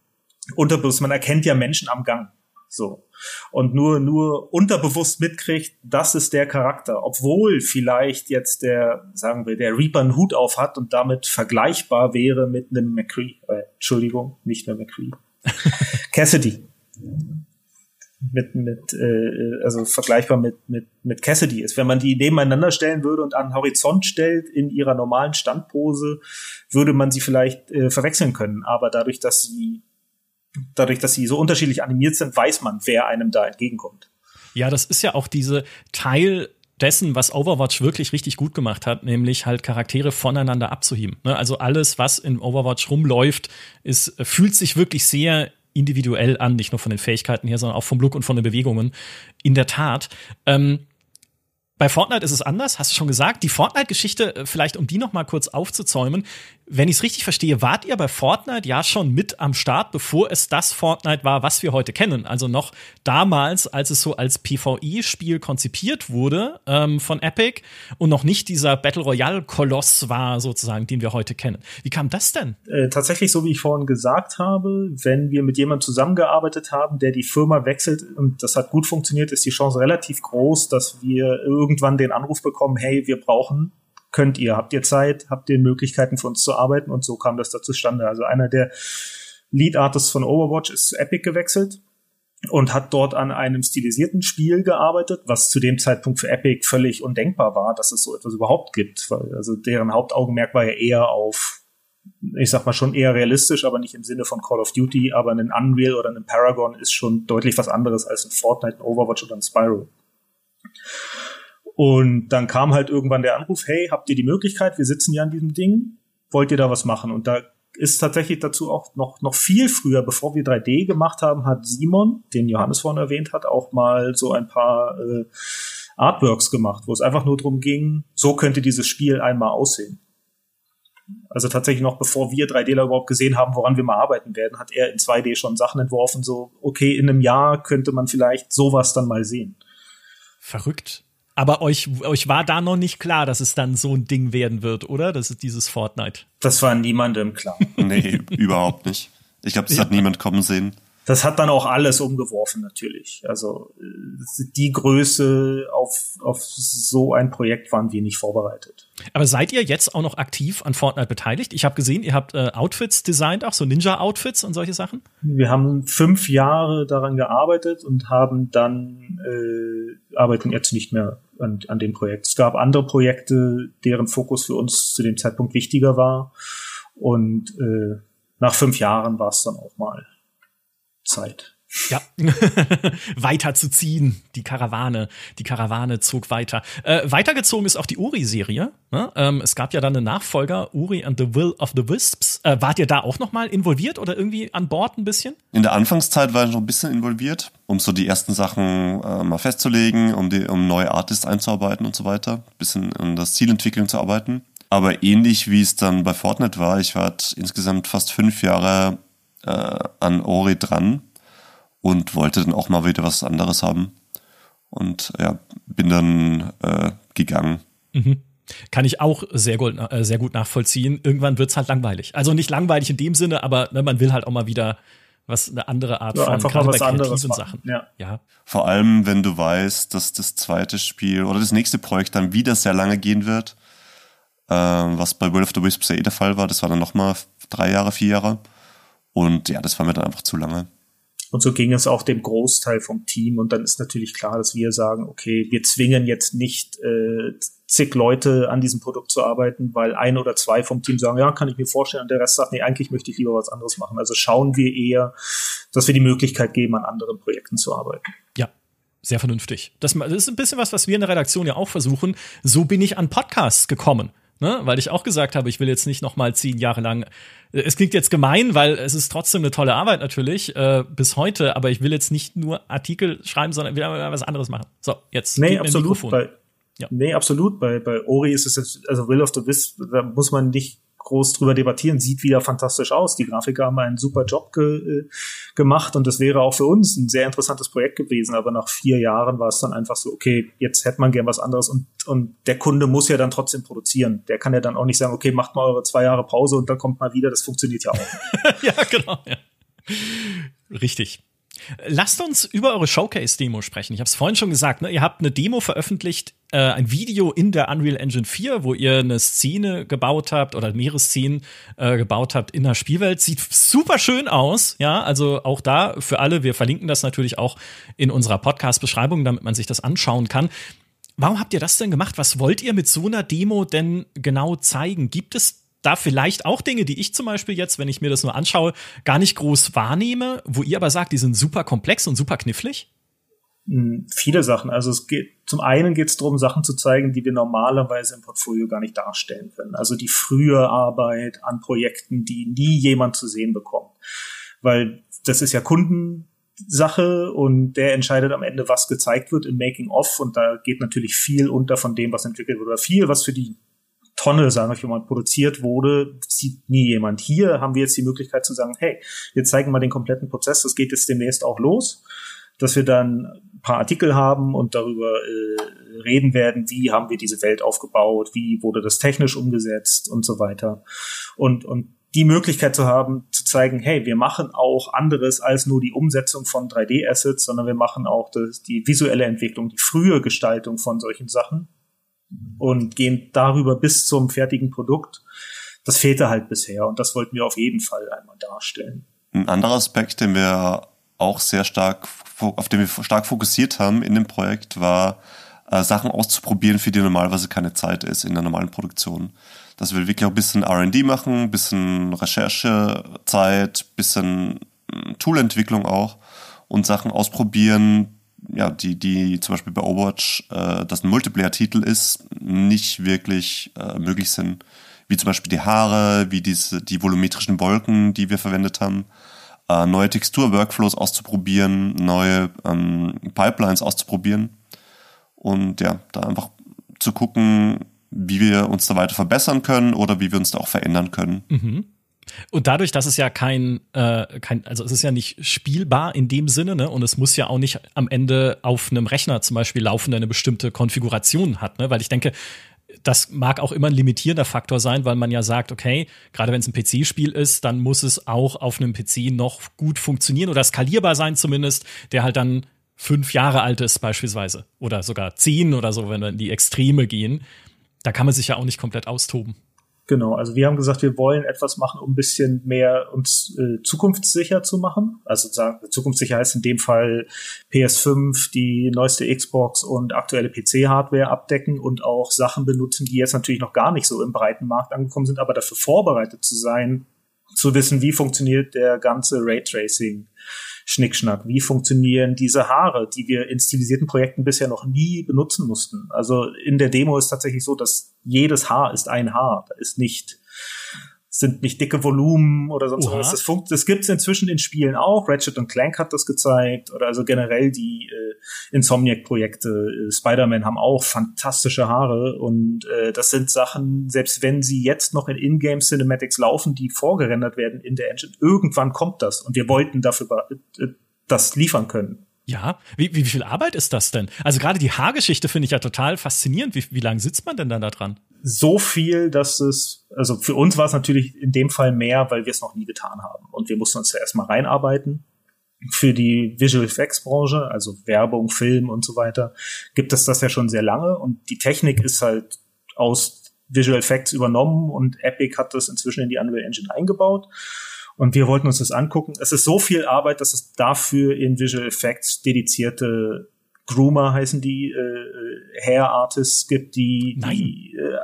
unterbewusst, man erkennt ja Menschen am Gang. So. Und nur, nur unterbewusst mitkriegt, das ist der Charakter. Obwohl vielleicht jetzt der, sagen wir, der Reaper einen Hut auf hat und damit vergleichbar wäre mit einem McCree. Äh, Entschuldigung, nicht mehr McCree. Cassidy. Mit, mit, äh, also vergleichbar mit, mit, mit Cassidy ist. Wenn man die nebeneinander stellen würde und an den Horizont stellt in ihrer normalen Standpose, würde man sie vielleicht äh, verwechseln können. Aber dadurch, dass sie dadurch, dass sie so unterschiedlich animiert sind, weiß man, wer einem da entgegenkommt. Ja, das ist ja auch diese Teil dessen, was Overwatch wirklich richtig gut gemacht hat, nämlich halt Charaktere voneinander abzuheben. Ne? Also alles, was in Overwatch rumläuft, ist, fühlt sich wirklich sehr individuell an, nicht nur von den Fähigkeiten her, sondern auch vom Look und von den Bewegungen. In der Tat. Ähm, bei Fortnite ist es anders, hast du schon gesagt. Die Fortnite-Geschichte, äh, vielleicht um die noch mal kurz aufzuzäumen. Wenn ich es richtig verstehe, wart ihr bei Fortnite ja schon mit am Start, bevor es das Fortnite war, was wir heute kennen. Also noch damals, als es so als PvE-Spiel konzipiert wurde ähm, von Epic und noch nicht dieser Battle Royale-Koloss war, sozusagen, den wir heute kennen. Wie kam das denn? Äh, tatsächlich, so wie ich vorhin gesagt habe, wenn wir mit jemandem zusammengearbeitet haben, der die Firma wechselt und das hat gut funktioniert, ist die Chance relativ groß, dass wir irgendwann den Anruf bekommen, hey, wir brauchen könnt ihr, habt ihr Zeit, habt ihr Möglichkeiten für uns zu arbeiten und so kam das da zustande. Also einer der Lead Artists von Overwatch ist zu Epic gewechselt und hat dort an einem stilisierten Spiel gearbeitet, was zu dem Zeitpunkt für Epic völlig undenkbar war, dass es so etwas überhaupt gibt. Also deren Hauptaugenmerk war ja eher auf ich sag mal schon eher realistisch, aber nicht im Sinne von Call of Duty, aber ein Unreal oder ein Paragon ist schon deutlich was anderes als ein Fortnite, ein Overwatch oder ein Spyro. Und dann kam halt irgendwann der Anruf, hey, habt ihr die Möglichkeit, wir sitzen ja an diesem Ding, wollt ihr da was machen? Und da ist tatsächlich dazu auch noch, noch viel früher, bevor wir 3D gemacht haben, hat Simon, den Johannes vorhin erwähnt hat, auch mal so ein paar äh, Artworks gemacht, wo es einfach nur darum ging, so könnte dieses Spiel einmal aussehen. Also tatsächlich noch bevor wir 3Dler überhaupt gesehen haben, woran wir mal arbeiten werden, hat er in 2D schon Sachen entworfen, so, okay, in einem Jahr könnte man vielleicht sowas dann mal sehen. Verrückt. Aber euch, euch war da noch nicht klar, dass es dann so ein Ding werden wird, oder? Das ist dieses Fortnite. Das war niemandem klar. nee, überhaupt nicht. Ich glaube, das ja. hat niemand kommen sehen das hat dann auch alles umgeworfen natürlich. Also äh, die Größe auf, auf so ein Projekt waren wir nicht vorbereitet. Aber seid ihr jetzt auch noch aktiv an Fortnite beteiligt? Ich habe gesehen, ihr habt äh, Outfits designt, auch so Ninja-Outfits und solche Sachen. Wir haben fünf Jahre daran gearbeitet und haben dann äh, arbeiten jetzt nicht mehr an, an dem Projekt. Es gab andere Projekte, deren Fokus für uns zu dem Zeitpunkt wichtiger war. Und äh, nach fünf Jahren war es dann auch mal Zeit. Ja, weiterzuziehen, die Karawane. Die Karawane zog weiter. Äh, weitergezogen ist auch die Uri-Serie. Ne? Ähm, es gab ja dann einen Nachfolger, Uri and the Will of the Wisps. Äh, wart ihr da auch noch mal involviert oder irgendwie an Bord ein bisschen? In der Anfangszeit war ich noch ein bisschen involviert, um so die ersten Sachen äh, mal festzulegen, um, die, um neue Artists einzuarbeiten und so weiter. Ein bisschen an das Zielentwicklung zu arbeiten. Aber ähnlich wie es dann bei Fortnite war, ich war insgesamt fast fünf Jahre äh, an Ori dran und wollte dann auch mal wieder was anderes haben. Und ja, bin dann äh, gegangen. Mhm. Kann ich auch sehr gut, äh, sehr gut nachvollziehen. Irgendwann wird's halt langweilig. Also nicht langweilig in dem Sinne, aber ne, man will halt auch mal wieder was eine andere Art Ja, von einfach gerade mal was bei kreativen. Sachen. Ja. ja. Vor allem, wenn du weißt, dass das zweite Spiel oder das nächste Projekt dann wieder sehr lange gehen wird, ähm, was bei Will of the Wisps ja eh der Fall war. Das war dann nochmal drei Jahre, vier Jahre. Und ja, das war mir dann einfach zu lange. Und so ging es auch dem Großteil vom Team. Und dann ist natürlich klar, dass wir sagen, okay, wir zwingen jetzt nicht äh, zig Leute an diesem Produkt zu arbeiten, weil ein oder zwei vom Team sagen, ja, kann ich mir vorstellen. Und der Rest sagt, nee, eigentlich möchte ich lieber was anderes machen. Also schauen wir eher, dass wir die Möglichkeit geben, an anderen Projekten zu arbeiten. Ja, sehr vernünftig. Das, das ist ein bisschen was, was wir in der Redaktion ja auch versuchen. So bin ich an Podcasts gekommen. Ne? Weil ich auch gesagt habe, ich will jetzt nicht noch mal zehn Jahre lang. Es klingt jetzt gemein, weil es ist trotzdem eine tolle Arbeit natürlich äh, bis heute, aber ich will jetzt nicht nur Artikel schreiben, sondern will mal was anderes machen. So, jetzt Nee, absolut. Bei, Ja. Nee, absolut. Bei, bei Ori ist es jetzt, also Will of the Wisp, da muss man nicht groß drüber debattieren, sieht wieder fantastisch aus. Die Grafiker haben einen super Job ge, äh, gemacht und das wäre auch für uns ein sehr interessantes Projekt gewesen. Aber nach vier Jahren war es dann einfach so, okay, jetzt hätte man gern was anderes und, und der Kunde muss ja dann trotzdem produzieren. Der kann ja dann auch nicht sagen, okay, macht mal eure zwei Jahre Pause und dann kommt mal wieder. Das funktioniert ja auch. ja, genau. Ja. Richtig. Lasst uns über eure Showcase-Demo sprechen. Ich habe es vorhin schon gesagt, ne? ihr habt eine Demo veröffentlicht, äh, ein Video in der Unreal Engine 4, wo ihr eine Szene gebaut habt oder mehrere Szenen äh, gebaut habt in der Spielwelt. Sieht super schön aus, ja. Also auch da für alle, wir verlinken das natürlich auch in unserer Podcast-Beschreibung, damit man sich das anschauen kann. Warum habt ihr das denn gemacht? Was wollt ihr mit so einer Demo denn genau zeigen? Gibt es da vielleicht auch Dinge, die ich zum Beispiel jetzt, wenn ich mir das nur anschaue, gar nicht groß wahrnehme, wo ihr aber sagt, die sind super komplex und super knifflig? Hm, viele Sachen. Also es geht zum einen geht es darum, Sachen zu zeigen, die wir normalerweise im Portfolio gar nicht darstellen können. Also die frühe Arbeit an Projekten, die nie jemand zu sehen bekommt. Weil das ist ja Kundensache und der entscheidet am Ende, was gezeigt wird im Making of und da geht natürlich viel unter von dem, was entwickelt wurde. Oder viel, was für die Tonne, sagen wir mal, produziert wurde, sieht nie jemand. Hier haben wir jetzt die Möglichkeit zu sagen, hey, wir zeigen mal den kompletten Prozess, das geht jetzt demnächst auch los, dass wir dann ein paar Artikel haben und darüber äh, reden werden, wie haben wir diese Welt aufgebaut, wie wurde das technisch umgesetzt und so weiter. Und, und die Möglichkeit zu haben, zu zeigen, hey, wir machen auch anderes als nur die Umsetzung von 3D-Assets, sondern wir machen auch das, die visuelle Entwicklung, die frühe Gestaltung von solchen Sachen und gehen darüber bis zum fertigen Produkt. Das fehlte halt bisher und das wollten wir auf jeden Fall einmal darstellen. Ein anderer Aspekt, den wir auch sehr stark, auf den wir stark fokussiert haben in dem Projekt, war, äh, Sachen auszuprobieren, für die normalerweise keine Zeit ist in der normalen Produktion. Dass wir wirklich auch ein bisschen R&D machen, ein bisschen Recherchezeit, ein bisschen mm, Toolentwicklung auch und Sachen ausprobieren, ja, die, die zum Beispiel bei Overwatch, äh, das ein Multiplayer-Titel ist, nicht wirklich äh, möglich sind. Wie zum Beispiel die Haare, wie diese, die volumetrischen Wolken, die wir verwendet haben, äh, neue Textur-Workflows auszuprobieren, neue ähm, Pipelines auszuprobieren und ja, da einfach zu gucken, wie wir uns da weiter verbessern können oder wie wir uns da auch verändern können. Mhm. Und dadurch, dass es ja kein, äh, kein, also es ist ja nicht spielbar in dem Sinne, ne? Und es muss ja auch nicht am Ende auf einem Rechner zum Beispiel laufen, der eine bestimmte Konfiguration hat, ne? Weil ich denke, das mag auch immer ein limitierender Faktor sein, weil man ja sagt, okay, gerade wenn es ein PC-Spiel ist, dann muss es auch auf einem PC noch gut funktionieren oder skalierbar sein zumindest, der halt dann fünf Jahre alt ist beispielsweise oder sogar zehn oder so, wenn wir in die Extreme gehen. Da kann man sich ja auch nicht komplett austoben. Genau, also wir haben gesagt, wir wollen etwas machen, um ein bisschen mehr uns äh, zukunftssicher zu machen. Also zukunftssicher heißt in dem Fall PS5, die neueste Xbox und aktuelle PC-Hardware abdecken und auch Sachen benutzen, die jetzt natürlich noch gar nicht so im breiten Markt angekommen sind, aber dafür vorbereitet zu sein, zu wissen, wie funktioniert der ganze Raytracing. Schnickschnack. Wie funktionieren diese Haare, die wir in stilisierten Projekten bisher noch nie benutzen mussten? Also in der Demo ist tatsächlich so, dass jedes Haar ist ein Haar. Da ist nicht sind nicht dicke Volumen oder sonst Oha. was. Das, funkt, das gibt's inzwischen in Spielen auch. Ratchet und Clank hat das gezeigt oder also generell die äh, Insomniac-Projekte. Äh, Spider-Man haben auch fantastische Haare und äh, das sind Sachen, selbst wenn sie jetzt noch in Ingame Cinematics laufen, die vorgerendert werden in der Engine, irgendwann kommt das und wir wollten dafür äh, das liefern können. Ja, wie, wie viel Arbeit ist das denn? Also gerade die Haargeschichte finde ich ja total faszinierend. Wie, wie lange sitzt man denn dann da dran? So viel, dass es, also für uns war es natürlich in dem Fall mehr, weil wir es noch nie getan haben. Und wir mussten uns ja erstmal reinarbeiten. Für die Visual Effects Branche, also Werbung, Film und so weiter, gibt es das ja schon sehr lange. Und die Technik ist halt aus Visual Effects übernommen und Epic hat das inzwischen in die Unreal Engine eingebaut. Und wir wollten uns das angucken. Es ist so viel Arbeit, dass es dafür in Visual Effects dedizierte Groomer heißen die, äh, Hair Artists gibt, die, die äh,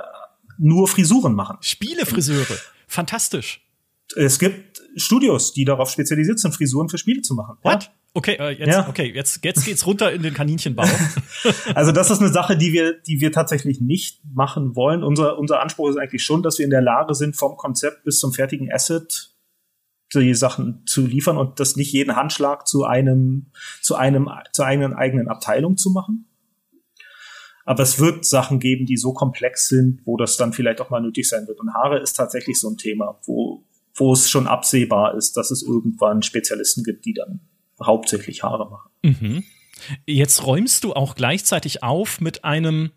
nur Frisuren machen. Spielefriseure. Fantastisch. Es gibt Studios, die darauf spezialisiert sind, Frisuren für Spiele zu machen. What? Ja. Okay, äh, jetzt, ja. okay, jetzt, jetzt geht's runter in den Kaninchenbau. also das ist eine Sache, die wir, die wir tatsächlich nicht machen wollen. Unser, unser Anspruch ist eigentlich schon, dass wir in der Lage sind, vom Konzept bis zum fertigen Asset die Sachen zu liefern und das nicht jeden Handschlag zu einem, zu einem, zu einer eigenen Abteilung zu machen. Aber es wird Sachen geben, die so komplex sind, wo das dann vielleicht auch mal nötig sein wird. Und Haare ist tatsächlich so ein Thema, wo, wo es schon absehbar ist, dass es irgendwann Spezialisten gibt, die dann hauptsächlich Haare machen. Mhm. Jetzt räumst du auch gleichzeitig auf mit einem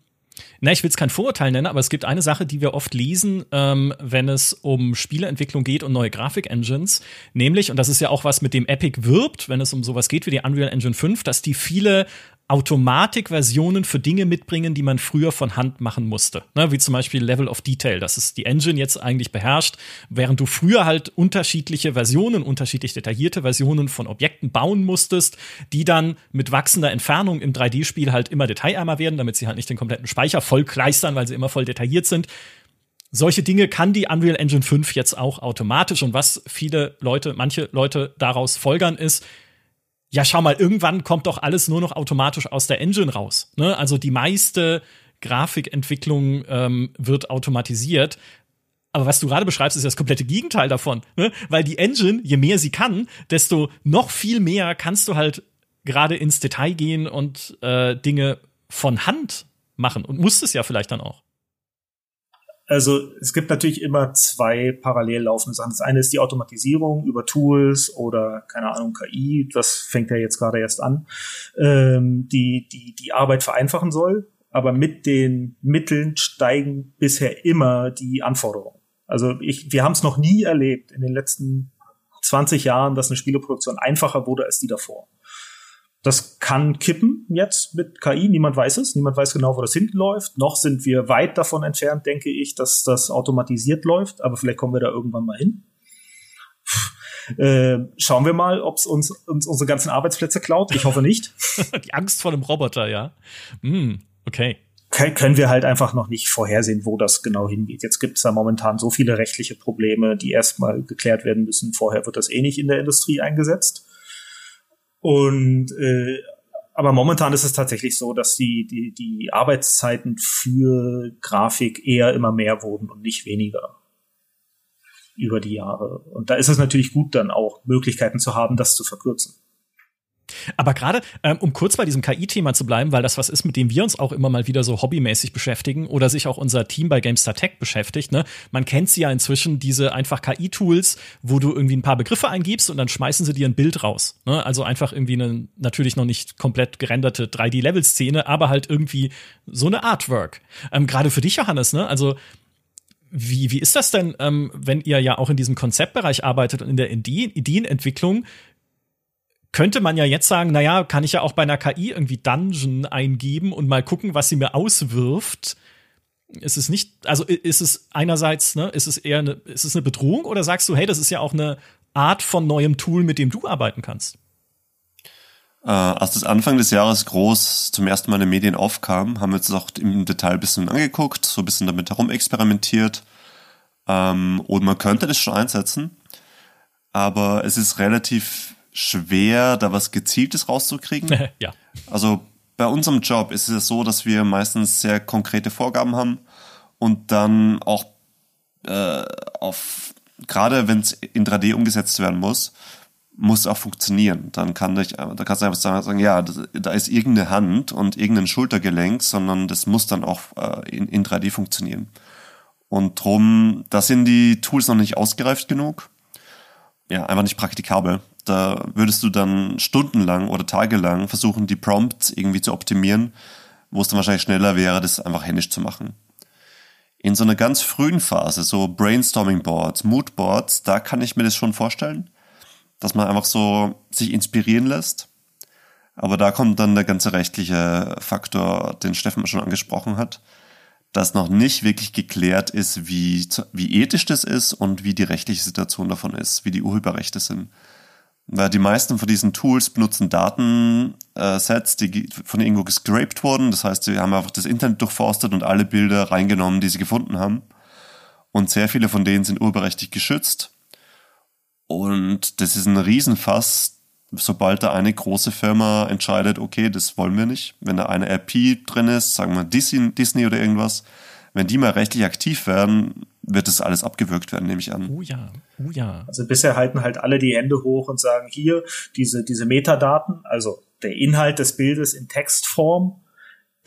na, ich will es kein Vorurteil nennen, aber es gibt eine Sache, die wir oft lesen, ähm, wenn es um Spieleentwicklung geht und neue Grafik-Engines, nämlich, und das ist ja auch was, mit dem Epic wirbt, wenn es um sowas geht wie die Unreal Engine 5, dass die viele Automatikversionen für Dinge mitbringen, die man früher von Hand machen musste. Ne, wie zum Beispiel Level of Detail, das ist die Engine jetzt eigentlich beherrscht, während du früher halt unterschiedliche Versionen, unterschiedlich detaillierte Versionen von Objekten bauen musstest, die dann mit wachsender Entfernung im 3D-Spiel halt immer detailärmer werden, damit sie halt nicht den kompletten Speicher voll kleistern, weil sie immer voll detailliert sind. Solche Dinge kann die Unreal Engine 5 jetzt auch automatisch. Und was viele Leute, manche Leute daraus folgern, ist, ja, schau mal, irgendwann kommt doch alles nur noch automatisch aus der Engine raus. Ne? Also die meiste Grafikentwicklung ähm, wird automatisiert. Aber was du gerade beschreibst, ist das komplette Gegenteil davon. Ne? Weil die Engine, je mehr sie kann, desto noch viel mehr kannst du halt gerade ins Detail gehen und äh, Dinge von Hand machen und musst es ja vielleicht dann auch. Also es gibt natürlich immer zwei parallel laufende Sachen. Das eine ist die Automatisierung über Tools oder keine Ahnung KI. Das fängt ja jetzt gerade erst an, ähm, die die die Arbeit vereinfachen soll. Aber mit den Mitteln steigen bisher immer die Anforderungen. Also ich, wir haben es noch nie erlebt in den letzten 20 Jahren, dass eine Spieleproduktion einfacher wurde als die davor. Das kann kippen jetzt mit KI. Niemand weiß es. Niemand weiß genau, wo das hinten läuft. Noch sind wir weit davon entfernt, denke ich, dass das automatisiert läuft. Aber vielleicht kommen wir da irgendwann mal hin. Äh, schauen wir mal, ob es uns, uns unsere ganzen Arbeitsplätze klaut. Ich hoffe nicht. Die Angst vor dem Roboter, ja. Mm, okay. Können wir halt einfach noch nicht vorhersehen, wo das genau hingeht. Jetzt gibt es da momentan so viele rechtliche Probleme, die erstmal geklärt werden müssen. Vorher wird das eh nicht in der Industrie eingesetzt. Und äh, aber momentan ist es tatsächlich so, dass die, die, die Arbeitszeiten für Grafik eher immer mehr wurden und nicht weniger über die Jahre. Und da ist es natürlich gut, dann auch Möglichkeiten zu haben, das zu verkürzen. Aber gerade, ähm, um kurz bei diesem KI-Thema zu bleiben, weil das was ist, mit dem wir uns auch immer mal wieder so hobbymäßig beschäftigen oder sich auch unser Team bei GameStar Tech beschäftigt. Ne? Man kennt sie ja inzwischen, diese einfach KI-Tools, wo du irgendwie ein paar Begriffe eingibst und dann schmeißen sie dir ein Bild raus. Ne? Also einfach irgendwie eine natürlich noch nicht komplett gerenderte 3D-Level-Szene, aber halt irgendwie so eine Artwork. Ähm, gerade für dich, Johannes, ne? Also wie, wie ist das denn, ähm, wenn ihr ja auch in diesem Konzeptbereich arbeitet und in der Ideenentwicklung? Könnte man ja jetzt sagen, naja, kann ich ja auch bei einer KI irgendwie Dungeon eingeben und mal gucken, was sie mir auswirft. Ist es nicht, also ist es einerseits, ne, ist es eher eine, ist es eine Bedrohung oder sagst du, hey, das ist ja auch eine Art von neuem Tool, mit dem du arbeiten kannst? Äh, als das Anfang des Jahres groß zum ersten Mal in den Medien aufkam, haben wir uns das auch im Detail ein bisschen angeguckt, so ein bisschen damit herumexperimentiert. Ähm, und man könnte das schon einsetzen, aber es ist relativ schwer, da was Gezieltes rauszukriegen. ja. Also bei unserem Job ist es so, dass wir meistens sehr konkrete Vorgaben haben und dann auch äh, auf, gerade wenn es in 3D umgesetzt werden muss, muss auch funktionieren. Dann kann ich, da kannst du einfach sagen, ja, das, da ist irgendeine Hand und irgendein Schultergelenk, sondern das muss dann auch äh, in, in 3D funktionieren. Und drum, da sind die Tools noch nicht ausgereift genug. Ja, einfach nicht praktikabel. Da würdest du dann stundenlang oder tagelang versuchen, die Prompts irgendwie zu optimieren, wo es dann wahrscheinlich schneller wäre, das einfach händisch zu machen. In so einer ganz frühen Phase, so Brainstorming Boards, Mood Boards, da kann ich mir das schon vorstellen, dass man einfach so sich inspirieren lässt. Aber da kommt dann der ganze rechtliche Faktor, den Steffen schon angesprochen hat, dass noch nicht wirklich geklärt ist, wie, wie ethisch das ist und wie die rechtliche Situation davon ist, wie die Urheberrechte sind. Weil die meisten von diesen Tools benutzen Datensets, die von irgendwo gescraped wurden. Das heißt, sie haben einfach das Internet durchforstet und alle Bilder reingenommen, die sie gefunden haben. Und sehr viele von denen sind urheberrechtlich geschützt. Und das ist ein Riesenfass, sobald da eine große Firma entscheidet, okay, das wollen wir nicht. Wenn da eine IP drin ist, sagen wir Disney oder irgendwas, wenn die mal rechtlich aktiv werden, wird das alles abgewürgt werden, nehme ich an. Oh ja, oh ja. Also bisher halten halt alle die Hände hoch und sagen, hier, diese, diese Metadaten, also der Inhalt des Bildes in Textform,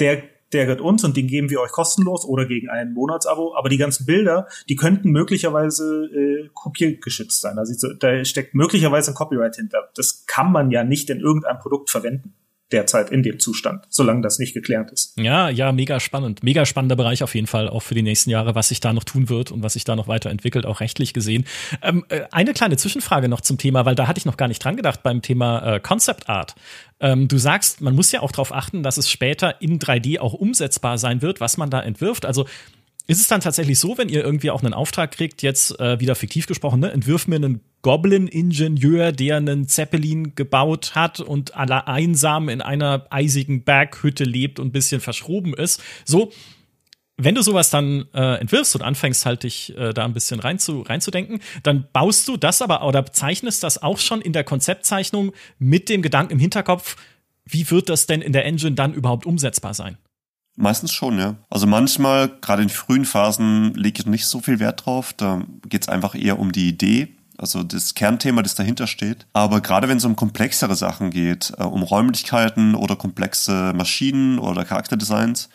der, der gehört uns und den geben wir euch kostenlos oder gegen ein Monatsabo. Aber die ganzen Bilder, die könnten möglicherweise äh, kopiergeschützt sein. Also da steckt möglicherweise ein Copyright hinter. Das kann man ja nicht in irgendeinem Produkt verwenden derzeit in dem Zustand, solange das nicht geklärt ist. Ja, ja, mega spannend. Mega spannender Bereich auf jeden Fall, auch für die nächsten Jahre, was sich da noch tun wird und was sich da noch weiterentwickelt, auch rechtlich gesehen. Ähm, äh, eine kleine Zwischenfrage noch zum Thema, weil da hatte ich noch gar nicht dran gedacht beim Thema äh, Concept Art. Ähm, du sagst, man muss ja auch darauf achten, dass es später in 3D auch umsetzbar sein wird, was man da entwirft. Also ist es dann tatsächlich so, wenn ihr irgendwie auch einen Auftrag kriegt, jetzt äh, wieder fiktiv gesprochen, ne, entwirf mir einen Goblin-Ingenieur, der einen Zeppelin gebaut hat und aller einsam in einer eisigen Berghütte lebt und ein bisschen verschroben ist. So, wenn du sowas dann äh, entwirfst und anfängst halt dich äh, da ein bisschen rein zu, reinzudenken, dann baust du das aber oder zeichnest das auch schon in der Konzeptzeichnung mit dem Gedanken im Hinterkopf, wie wird das denn in der Engine dann überhaupt umsetzbar sein? Meistens schon, ja. Also manchmal, gerade in frühen Phasen, lege ich nicht so viel Wert drauf. Da geht es einfach eher um die Idee, also das Kernthema, das dahinter steht. Aber gerade wenn es um komplexere Sachen geht, äh, um Räumlichkeiten oder komplexe Maschinen oder Charakterdesigns,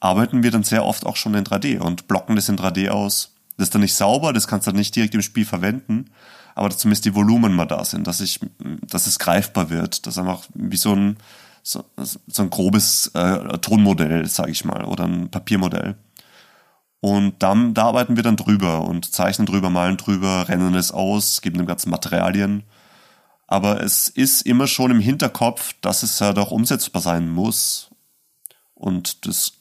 arbeiten wir dann sehr oft auch schon in 3D und blocken das in 3D aus. Das ist dann nicht sauber, das kannst du dann nicht direkt im Spiel verwenden, aber zumindest die Volumen mal da sind, dass ich, dass es greifbar wird, dass einfach wie so ein so, so ein grobes äh, Tonmodell, sage ich mal, oder ein Papiermodell. Und dann, da arbeiten wir dann drüber und zeichnen drüber, malen drüber, rennen es aus, geben dem ganzen Materialien. Aber es ist immer schon im Hinterkopf, dass es ja doch umsetzbar sein muss. Und das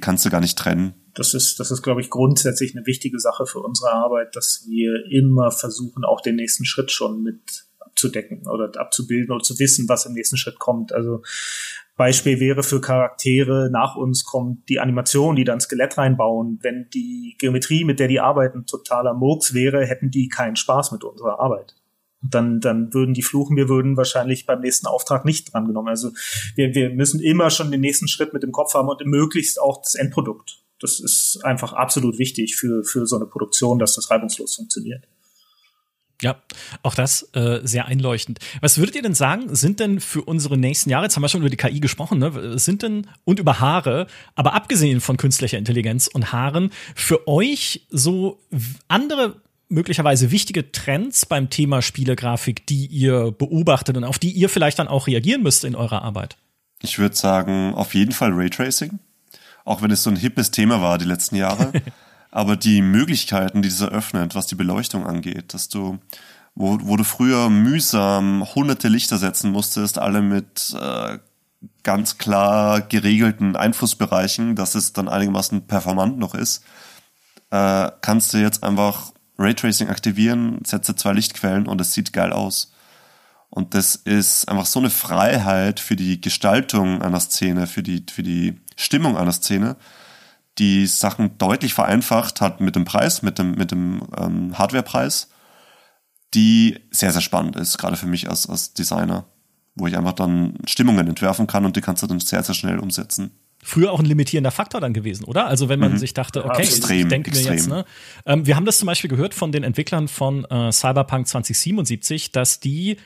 kannst du gar nicht trennen. Das ist, das ist, glaube ich, grundsätzlich eine wichtige Sache für unsere Arbeit, dass wir immer versuchen, auch den nächsten Schritt schon mit abzudecken oder abzubilden oder zu wissen, was im nächsten Schritt kommt. Also Beispiel wäre für Charaktere, nach uns kommt die Animation, die dann Skelett reinbauen. Wenn die Geometrie, mit der die arbeiten, totaler Murks wäre, hätten die keinen Spaß mit unserer Arbeit. Dann, dann würden die fluchen, wir würden wahrscheinlich beim nächsten Auftrag nicht drangenommen. Also wir, wir müssen immer schon den nächsten Schritt mit dem Kopf haben und möglichst auch das Endprodukt. Das ist einfach absolut wichtig für, für so eine Produktion, dass das reibungslos funktioniert. Ja, auch das äh, sehr einleuchtend. Was würdet ihr denn sagen, sind denn für unsere nächsten Jahre, jetzt haben wir schon über die KI gesprochen, ne, sind denn und über Haare, aber abgesehen von künstlicher Intelligenz und Haaren, für euch so andere möglicherweise wichtige Trends beim Thema Spielegrafik, die ihr beobachtet und auf die ihr vielleicht dann auch reagieren müsst in eurer Arbeit? Ich würde sagen, auf jeden Fall Raytracing. Auch wenn es so ein hippes Thema war die letzten Jahre. aber die Möglichkeiten, die das eröffnet, was die Beleuchtung angeht, dass du, wo, wo du früher mühsam hunderte Lichter setzen musstest, alle mit äh, ganz klar geregelten Einflussbereichen, dass es dann einigermaßen performant noch ist, äh, kannst du jetzt einfach Raytracing aktivieren, setze zwei Lichtquellen und es sieht geil aus. Und das ist einfach so eine Freiheit für die Gestaltung einer Szene, für die, für die Stimmung einer Szene, die Sachen deutlich vereinfacht hat mit dem Preis, mit dem, mit dem ähm, Hardwarepreis, die sehr, sehr spannend ist, gerade für mich als, als Designer, wo ich einfach dann Stimmungen entwerfen kann und die kannst du dann sehr, sehr schnell umsetzen. Früher auch ein limitierender Faktor dann gewesen, oder? Also wenn man mhm. sich dachte, okay, extrem, ich denke mir jetzt, ne? Ähm, wir haben das zum Beispiel gehört von den Entwicklern von äh, Cyberpunk 2077, dass die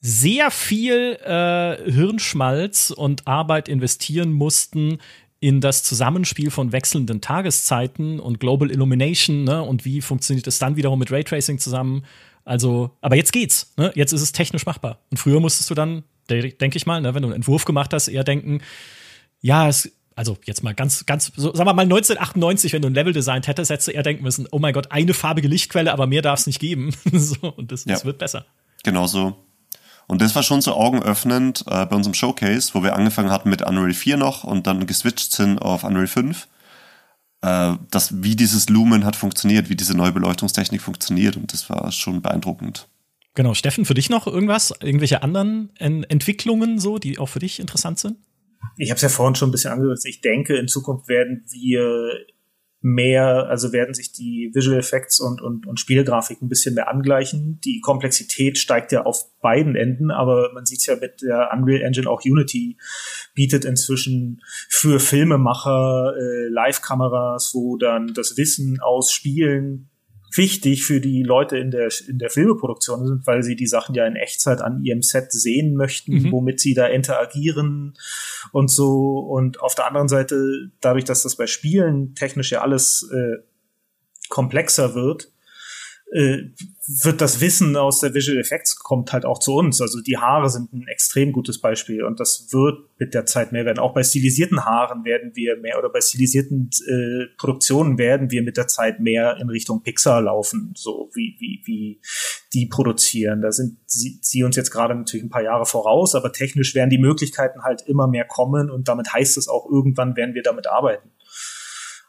sehr viel äh, Hirnschmalz und Arbeit investieren mussten in das Zusammenspiel von wechselnden Tageszeiten und Global Illumination, ne? Und wie funktioniert es dann wiederum mit Raytracing zusammen? Also, aber jetzt geht's, ne? Jetzt ist es technisch machbar. Und früher musstest du dann, denke ich mal, ne, wenn du einen Entwurf gemacht hast, eher denken, ja, es Also jetzt mal ganz, ganz, so, sagen wir mal 1998, wenn du ein Level designt hättest, hättest du eher denken müssen, oh mein Gott, eine farbige Lichtquelle, aber mehr darf es nicht geben. so, und das, ja. das wird besser. Genau so. Und das war schon so augenöffnend äh, bei unserem Showcase, wo wir angefangen hatten mit Unreal 4 noch und dann geswitcht sind auf Unreal 5, äh, dass wie dieses Lumen hat funktioniert, wie diese neue Beleuchtungstechnik funktioniert und das war schon beeindruckend. Genau, Steffen, für dich noch irgendwas, irgendwelche anderen Entwicklungen so, die auch für dich interessant sind? Ich habe es ja vorhin schon ein bisschen angerissen. Ich denke, in Zukunft werden wir mehr, also werden sich die Visual Effects und, und, und Spielgrafik ein bisschen mehr angleichen. Die Komplexität steigt ja auf beiden Enden, aber man sieht ja mit der Unreal Engine auch Unity bietet inzwischen für Filmemacher äh, Live-Kameras, wo dann das Wissen aus Spielen wichtig für die Leute in der, in der Filmeproduktion sind, weil sie die Sachen ja in Echtzeit an ihrem Set sehen möchten, mhm. womit sie da interagieren und so. Und auf der anderen Seite, dadurch, dass das bei Spielen technisch ja alles äh, komplexer wird, äh, wird das Wissen aus der Visual Effects kommt halt auch zu uns. Also die Haare sind ein extrem gutes Beispiel und das wird mit der Zeit mehr werden. Auch bei stilisierten Haaren werden wir mehr oder bei stilisierten äh, Produktionen werden wir mit der Zeit mehr in Richtung Pixar laufen, so wie wie wie die produzieren. Da sind sie, sie uns jetzt gerade natürlich ein paar Jahre voraus, aber technisch werden die Möglichkeiten halt immer mehr kommen und damit heißt es auch irgendwann werden wir damit arbeiten.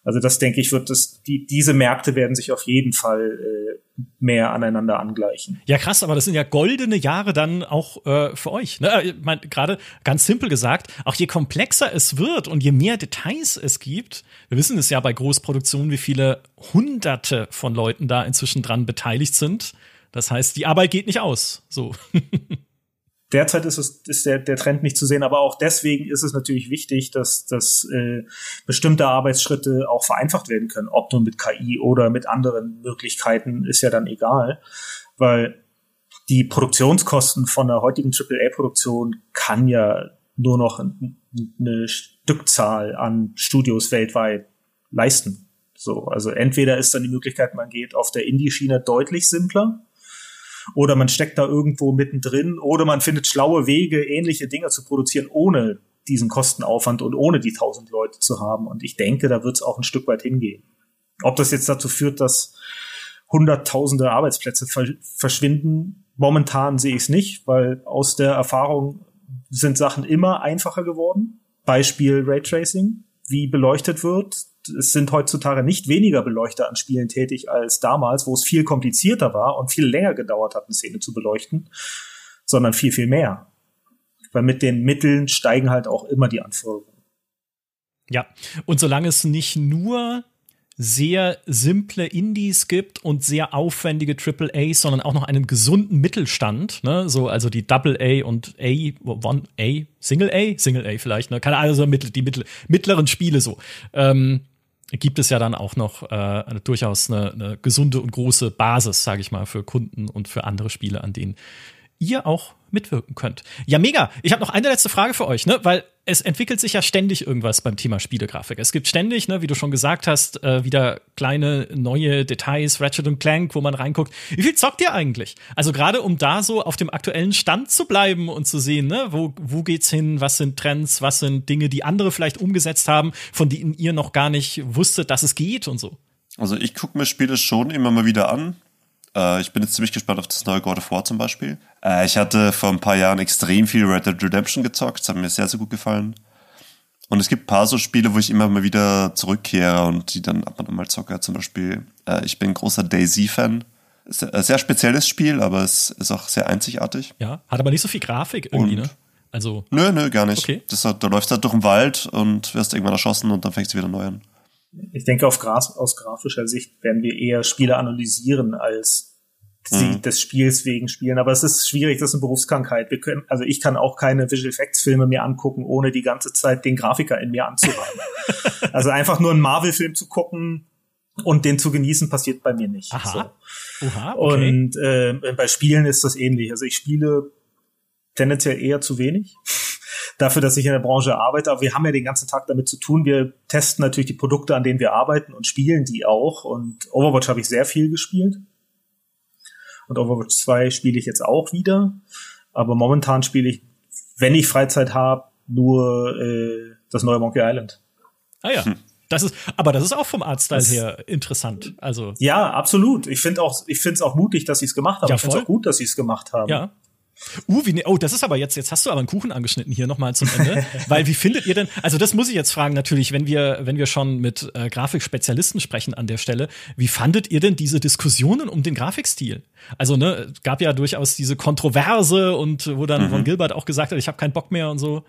Also das denke ich, wird das, die, diese Märkte werden sich auf jeden Fall äh, mehr aneinander angleichen. Ja, krass, aber das sind ja goldene Jahre dann auch äh, für euch. Ne? Ich mein, Gerade ganz simpel gesagt, auch je komplexer es wird und je mehr Details es gibt, wir wissen es ja bei Großproduktionen, wie viele hunderte von Leuten da inzwischen dran beteiligt sind. Das heißt, die Arbeit geht nicht aus. So. derzeit ist es ist der, der Trend nicht zu sehen, aber auch deswegen ist es natürlich wichtig, dass, dass äh, bestimmte Arbeitsschritte auch vereinfacht werden können, ob nun mit KI oder mit anderen Möglichkeiten, ist ja dann egal, weil die Produktionskosten von der heutigen AAA-Produktion kann ja nur noch eine Stückzahl an Studios weltweit leisten. So, also entweder ist dann die Möglichkeit, man geht auf der Indie-Schiene deutlich simpler, oder man steckt da irgendwo mittendrin oder man findet schlaue Wege, ähnliche Dinge zu produzieren, ohne diesen Kostenaufwand und ohne die tausend Leute zu haben. Und ich denke, da wird es auch ein Stück weit hingehen. Ob das jetzt dazu führt, dass hunderttausende Arbeitsplätze verschwinden, momentan sehe ich es nicht, weil aus der Erfahrung sind Sachen immer einfacher geworden. Beispiel Raytracing, wie beleuchtet wird, es sind heutzutage nicht weniger Beleuchter an Spielen tätig als damals, wo es viel komplizierter war und viel länger gedauert hat, eine Szene zu beleuchten, sondern viel, viel mehr. Weil mit den Mitteln steigen halt auch immer die Anforderungen. Ja, und solange es nicht nur sehr simple Indies gibt und sehr aufwendige Triple AAAs, sondern auch noch einen gesunden Mittelstand, ne? So, also die Double A und A, One A, Single A, Single A vielleicht, ne? Keine Ahnung, also die mittleren Spiele so. Ähm, gibt es ja dann auch noch äh, eine, durchaus eine, eine gesunde und große Basis, sage ich mal, für Kunden und für andere Spiele, an denen ihr auch mitwirken könnt. Ja, mega. Ich habe noch eine letzte Frage für euch, ne? Weil es entwickelt sich ja ständig irgendwas beim Thema Spielegrafik. Es gibt ständig, ne, wie du schon gesagt hast, äh, wieder kleine neue Details, Ratchet und Clank, wo man reinguckt. Wie viel zockt ihr eigentlich? Also gerade um da so auf dem aktuellen Stand zu bleiben und zu sehen, ne, wo, wo geht's hin, was sind Trends, was sind Dinge, die andere vielleicht umgesetzt haben, von denen ihr noch gar nicht wusstet, dass es geht und so. Also ich gucke mir Spiele schon immer mal wieder an. Äh, ich bin jetzt ziemlich gespannt auf das neue God of War zum Beispiel. Äh, ich hatte vor ein paar Jahren extrem viel Red Dead Redemption gezockt. Das hat mir sehr, sehr gut gefallen. Und es gibt ein paar so Spiele, wo ich immer mal wieder zurückkehre und die dann ab und an mal zocke. Zum Beispiel, äh, ich bin ein großer Daisy-Fan. Sehr, sehr spezielles Spiel, aber es ist auch sehr einzigartig. Ja, hat aber nicht so viel Grafik irgendwie, und ne? Also. Nö, nö, gar nicht. Okay. Das, da läufst du halt durch den Wald und wirst irgendwann erschossen und dann fängst du wieder neu an. Ich denke, auf Gras, aus grafischer Sicht werden wir eher Spiele analysieren als sie mhm. des Spiels wegen spielen. Aber es ist schwierig, das ist eine Berufskrankheit. Wir können, also ich kann auch keine Visual Effects Filme mir angucken, ohne die ganze Zeit den Grafiker in mir anzuhaben. also einfach nur einen Marvel-Film zu gucken und den zu genießen, passiert bei mir nicht. Aha. So. Oha, okay. Und äh, bei Spielen ist das ähnlich. Also ich spiele tendenziell eher zu wenig. Dafür, dass ich in der Branche arbeite, aber wir haben ja den ganzen Tag damit zu tun. Wir testen natürlich die Produkte, an denen wir arbeiten und spielen die auch. Und Overwatch habe ich sehr viel gespielt. Und Overwatch 2 spiele ich jetzt auch wieder. Aber momentan spiele ich, wenn ich Freizeit habe, nur äh, das neue Monkey Island. Ah ja. Hm. Das ist, aber das ist auch vom Artstyle das, her interessant. Also ja, absolut. Ich finde auch, ich finde es auch mutig, dass sie es gemacht haben. Ja, ich finde es auch gut, dass sie es gemacht haben. Ja. Uh, wie, ne, oh, das ist aber jetzt, jetzt hast du aber einen Kuchen angeschnitten hier nochmal zum Ende. Weil wie findet ihr denn, also das muss ich jetzt fragen natürlich, wenn wir, wenn wir schon mit äh, Grafikspezialisten sprechen an der Stelle, wie fandet ihr denn diese Diskussionen um den Grafikstil? Also, ne, gab ja durchaus diese Kontroverse und wo dann mhm. Ron Gilbert auch gesagt hat, ich habe keinen Bock mehr und so.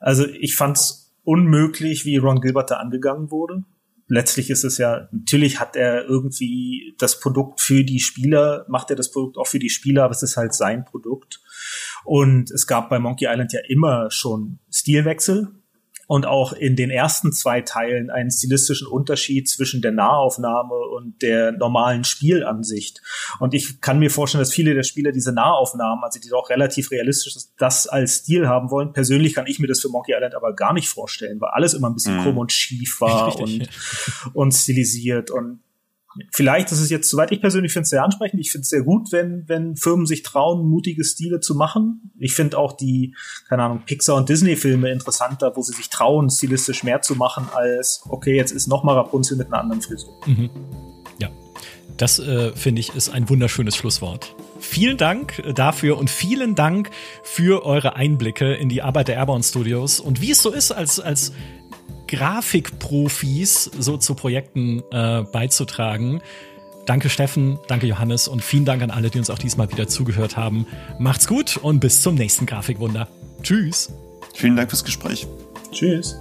Also ich fand's unmöglich, wie Ron Gilbert da angegangen wurde letztlich ist es ja, natürlich hat er irgendwie das Produkt für die Spieler, macht er das Produkt auch für die Spieler, aber es ist halt sein Produkt. Und es gab bei Monkey Island ja immer schon Stilwechsel und auch in den ersten zwei Teilen einen stilistischen Unterschied zwischen der Nahaufnahme und der normalen Spielansicht. Und ich kann mir vorstellen, dass viele der Spieler diese Nahaufnahmen, also die doch relativ realistisch das als Stil haben wollen. Persönlich kann ich mir das für Monkey Island aber gar nicht vorstellen, weil alles immer ein bisschen mhm. krumm und schief war und, und stilisiert und Vielleicht ist es jetzt, soweit ich persönlich finde es sehr ansprechend. Ich finde es sehr gut, wenn, wenn Firmen sich trauen, mutige Stile zu machen. Ich finde auch die, keine Ahnung, Pixar- und Disney-Filme interessanter, wo sie sich trauen, stilistisch mehr zu machen, als, okay, jetzt ist noch mal Rapunzel mit einer anderen Frisur. Mhm. Ja, das äh, finde ich ist ein wunderschönes Schlusswort. Vielen Dank äh, dafür und vielen Dank für eure Einblicke in die Arbeit der Airborne Studios und wie es so ist als, als Grafikprofis so zu Projekten äh, beizutragen. Danke Steffen, danke Johannes und vielen Dank an alle, die uns auch diesmal wieder zugehört haben. Macht's gut und bis zum nächsten Grafikwunder. Tschüss. Vielen Dank fürs Gespräch. Tschüss.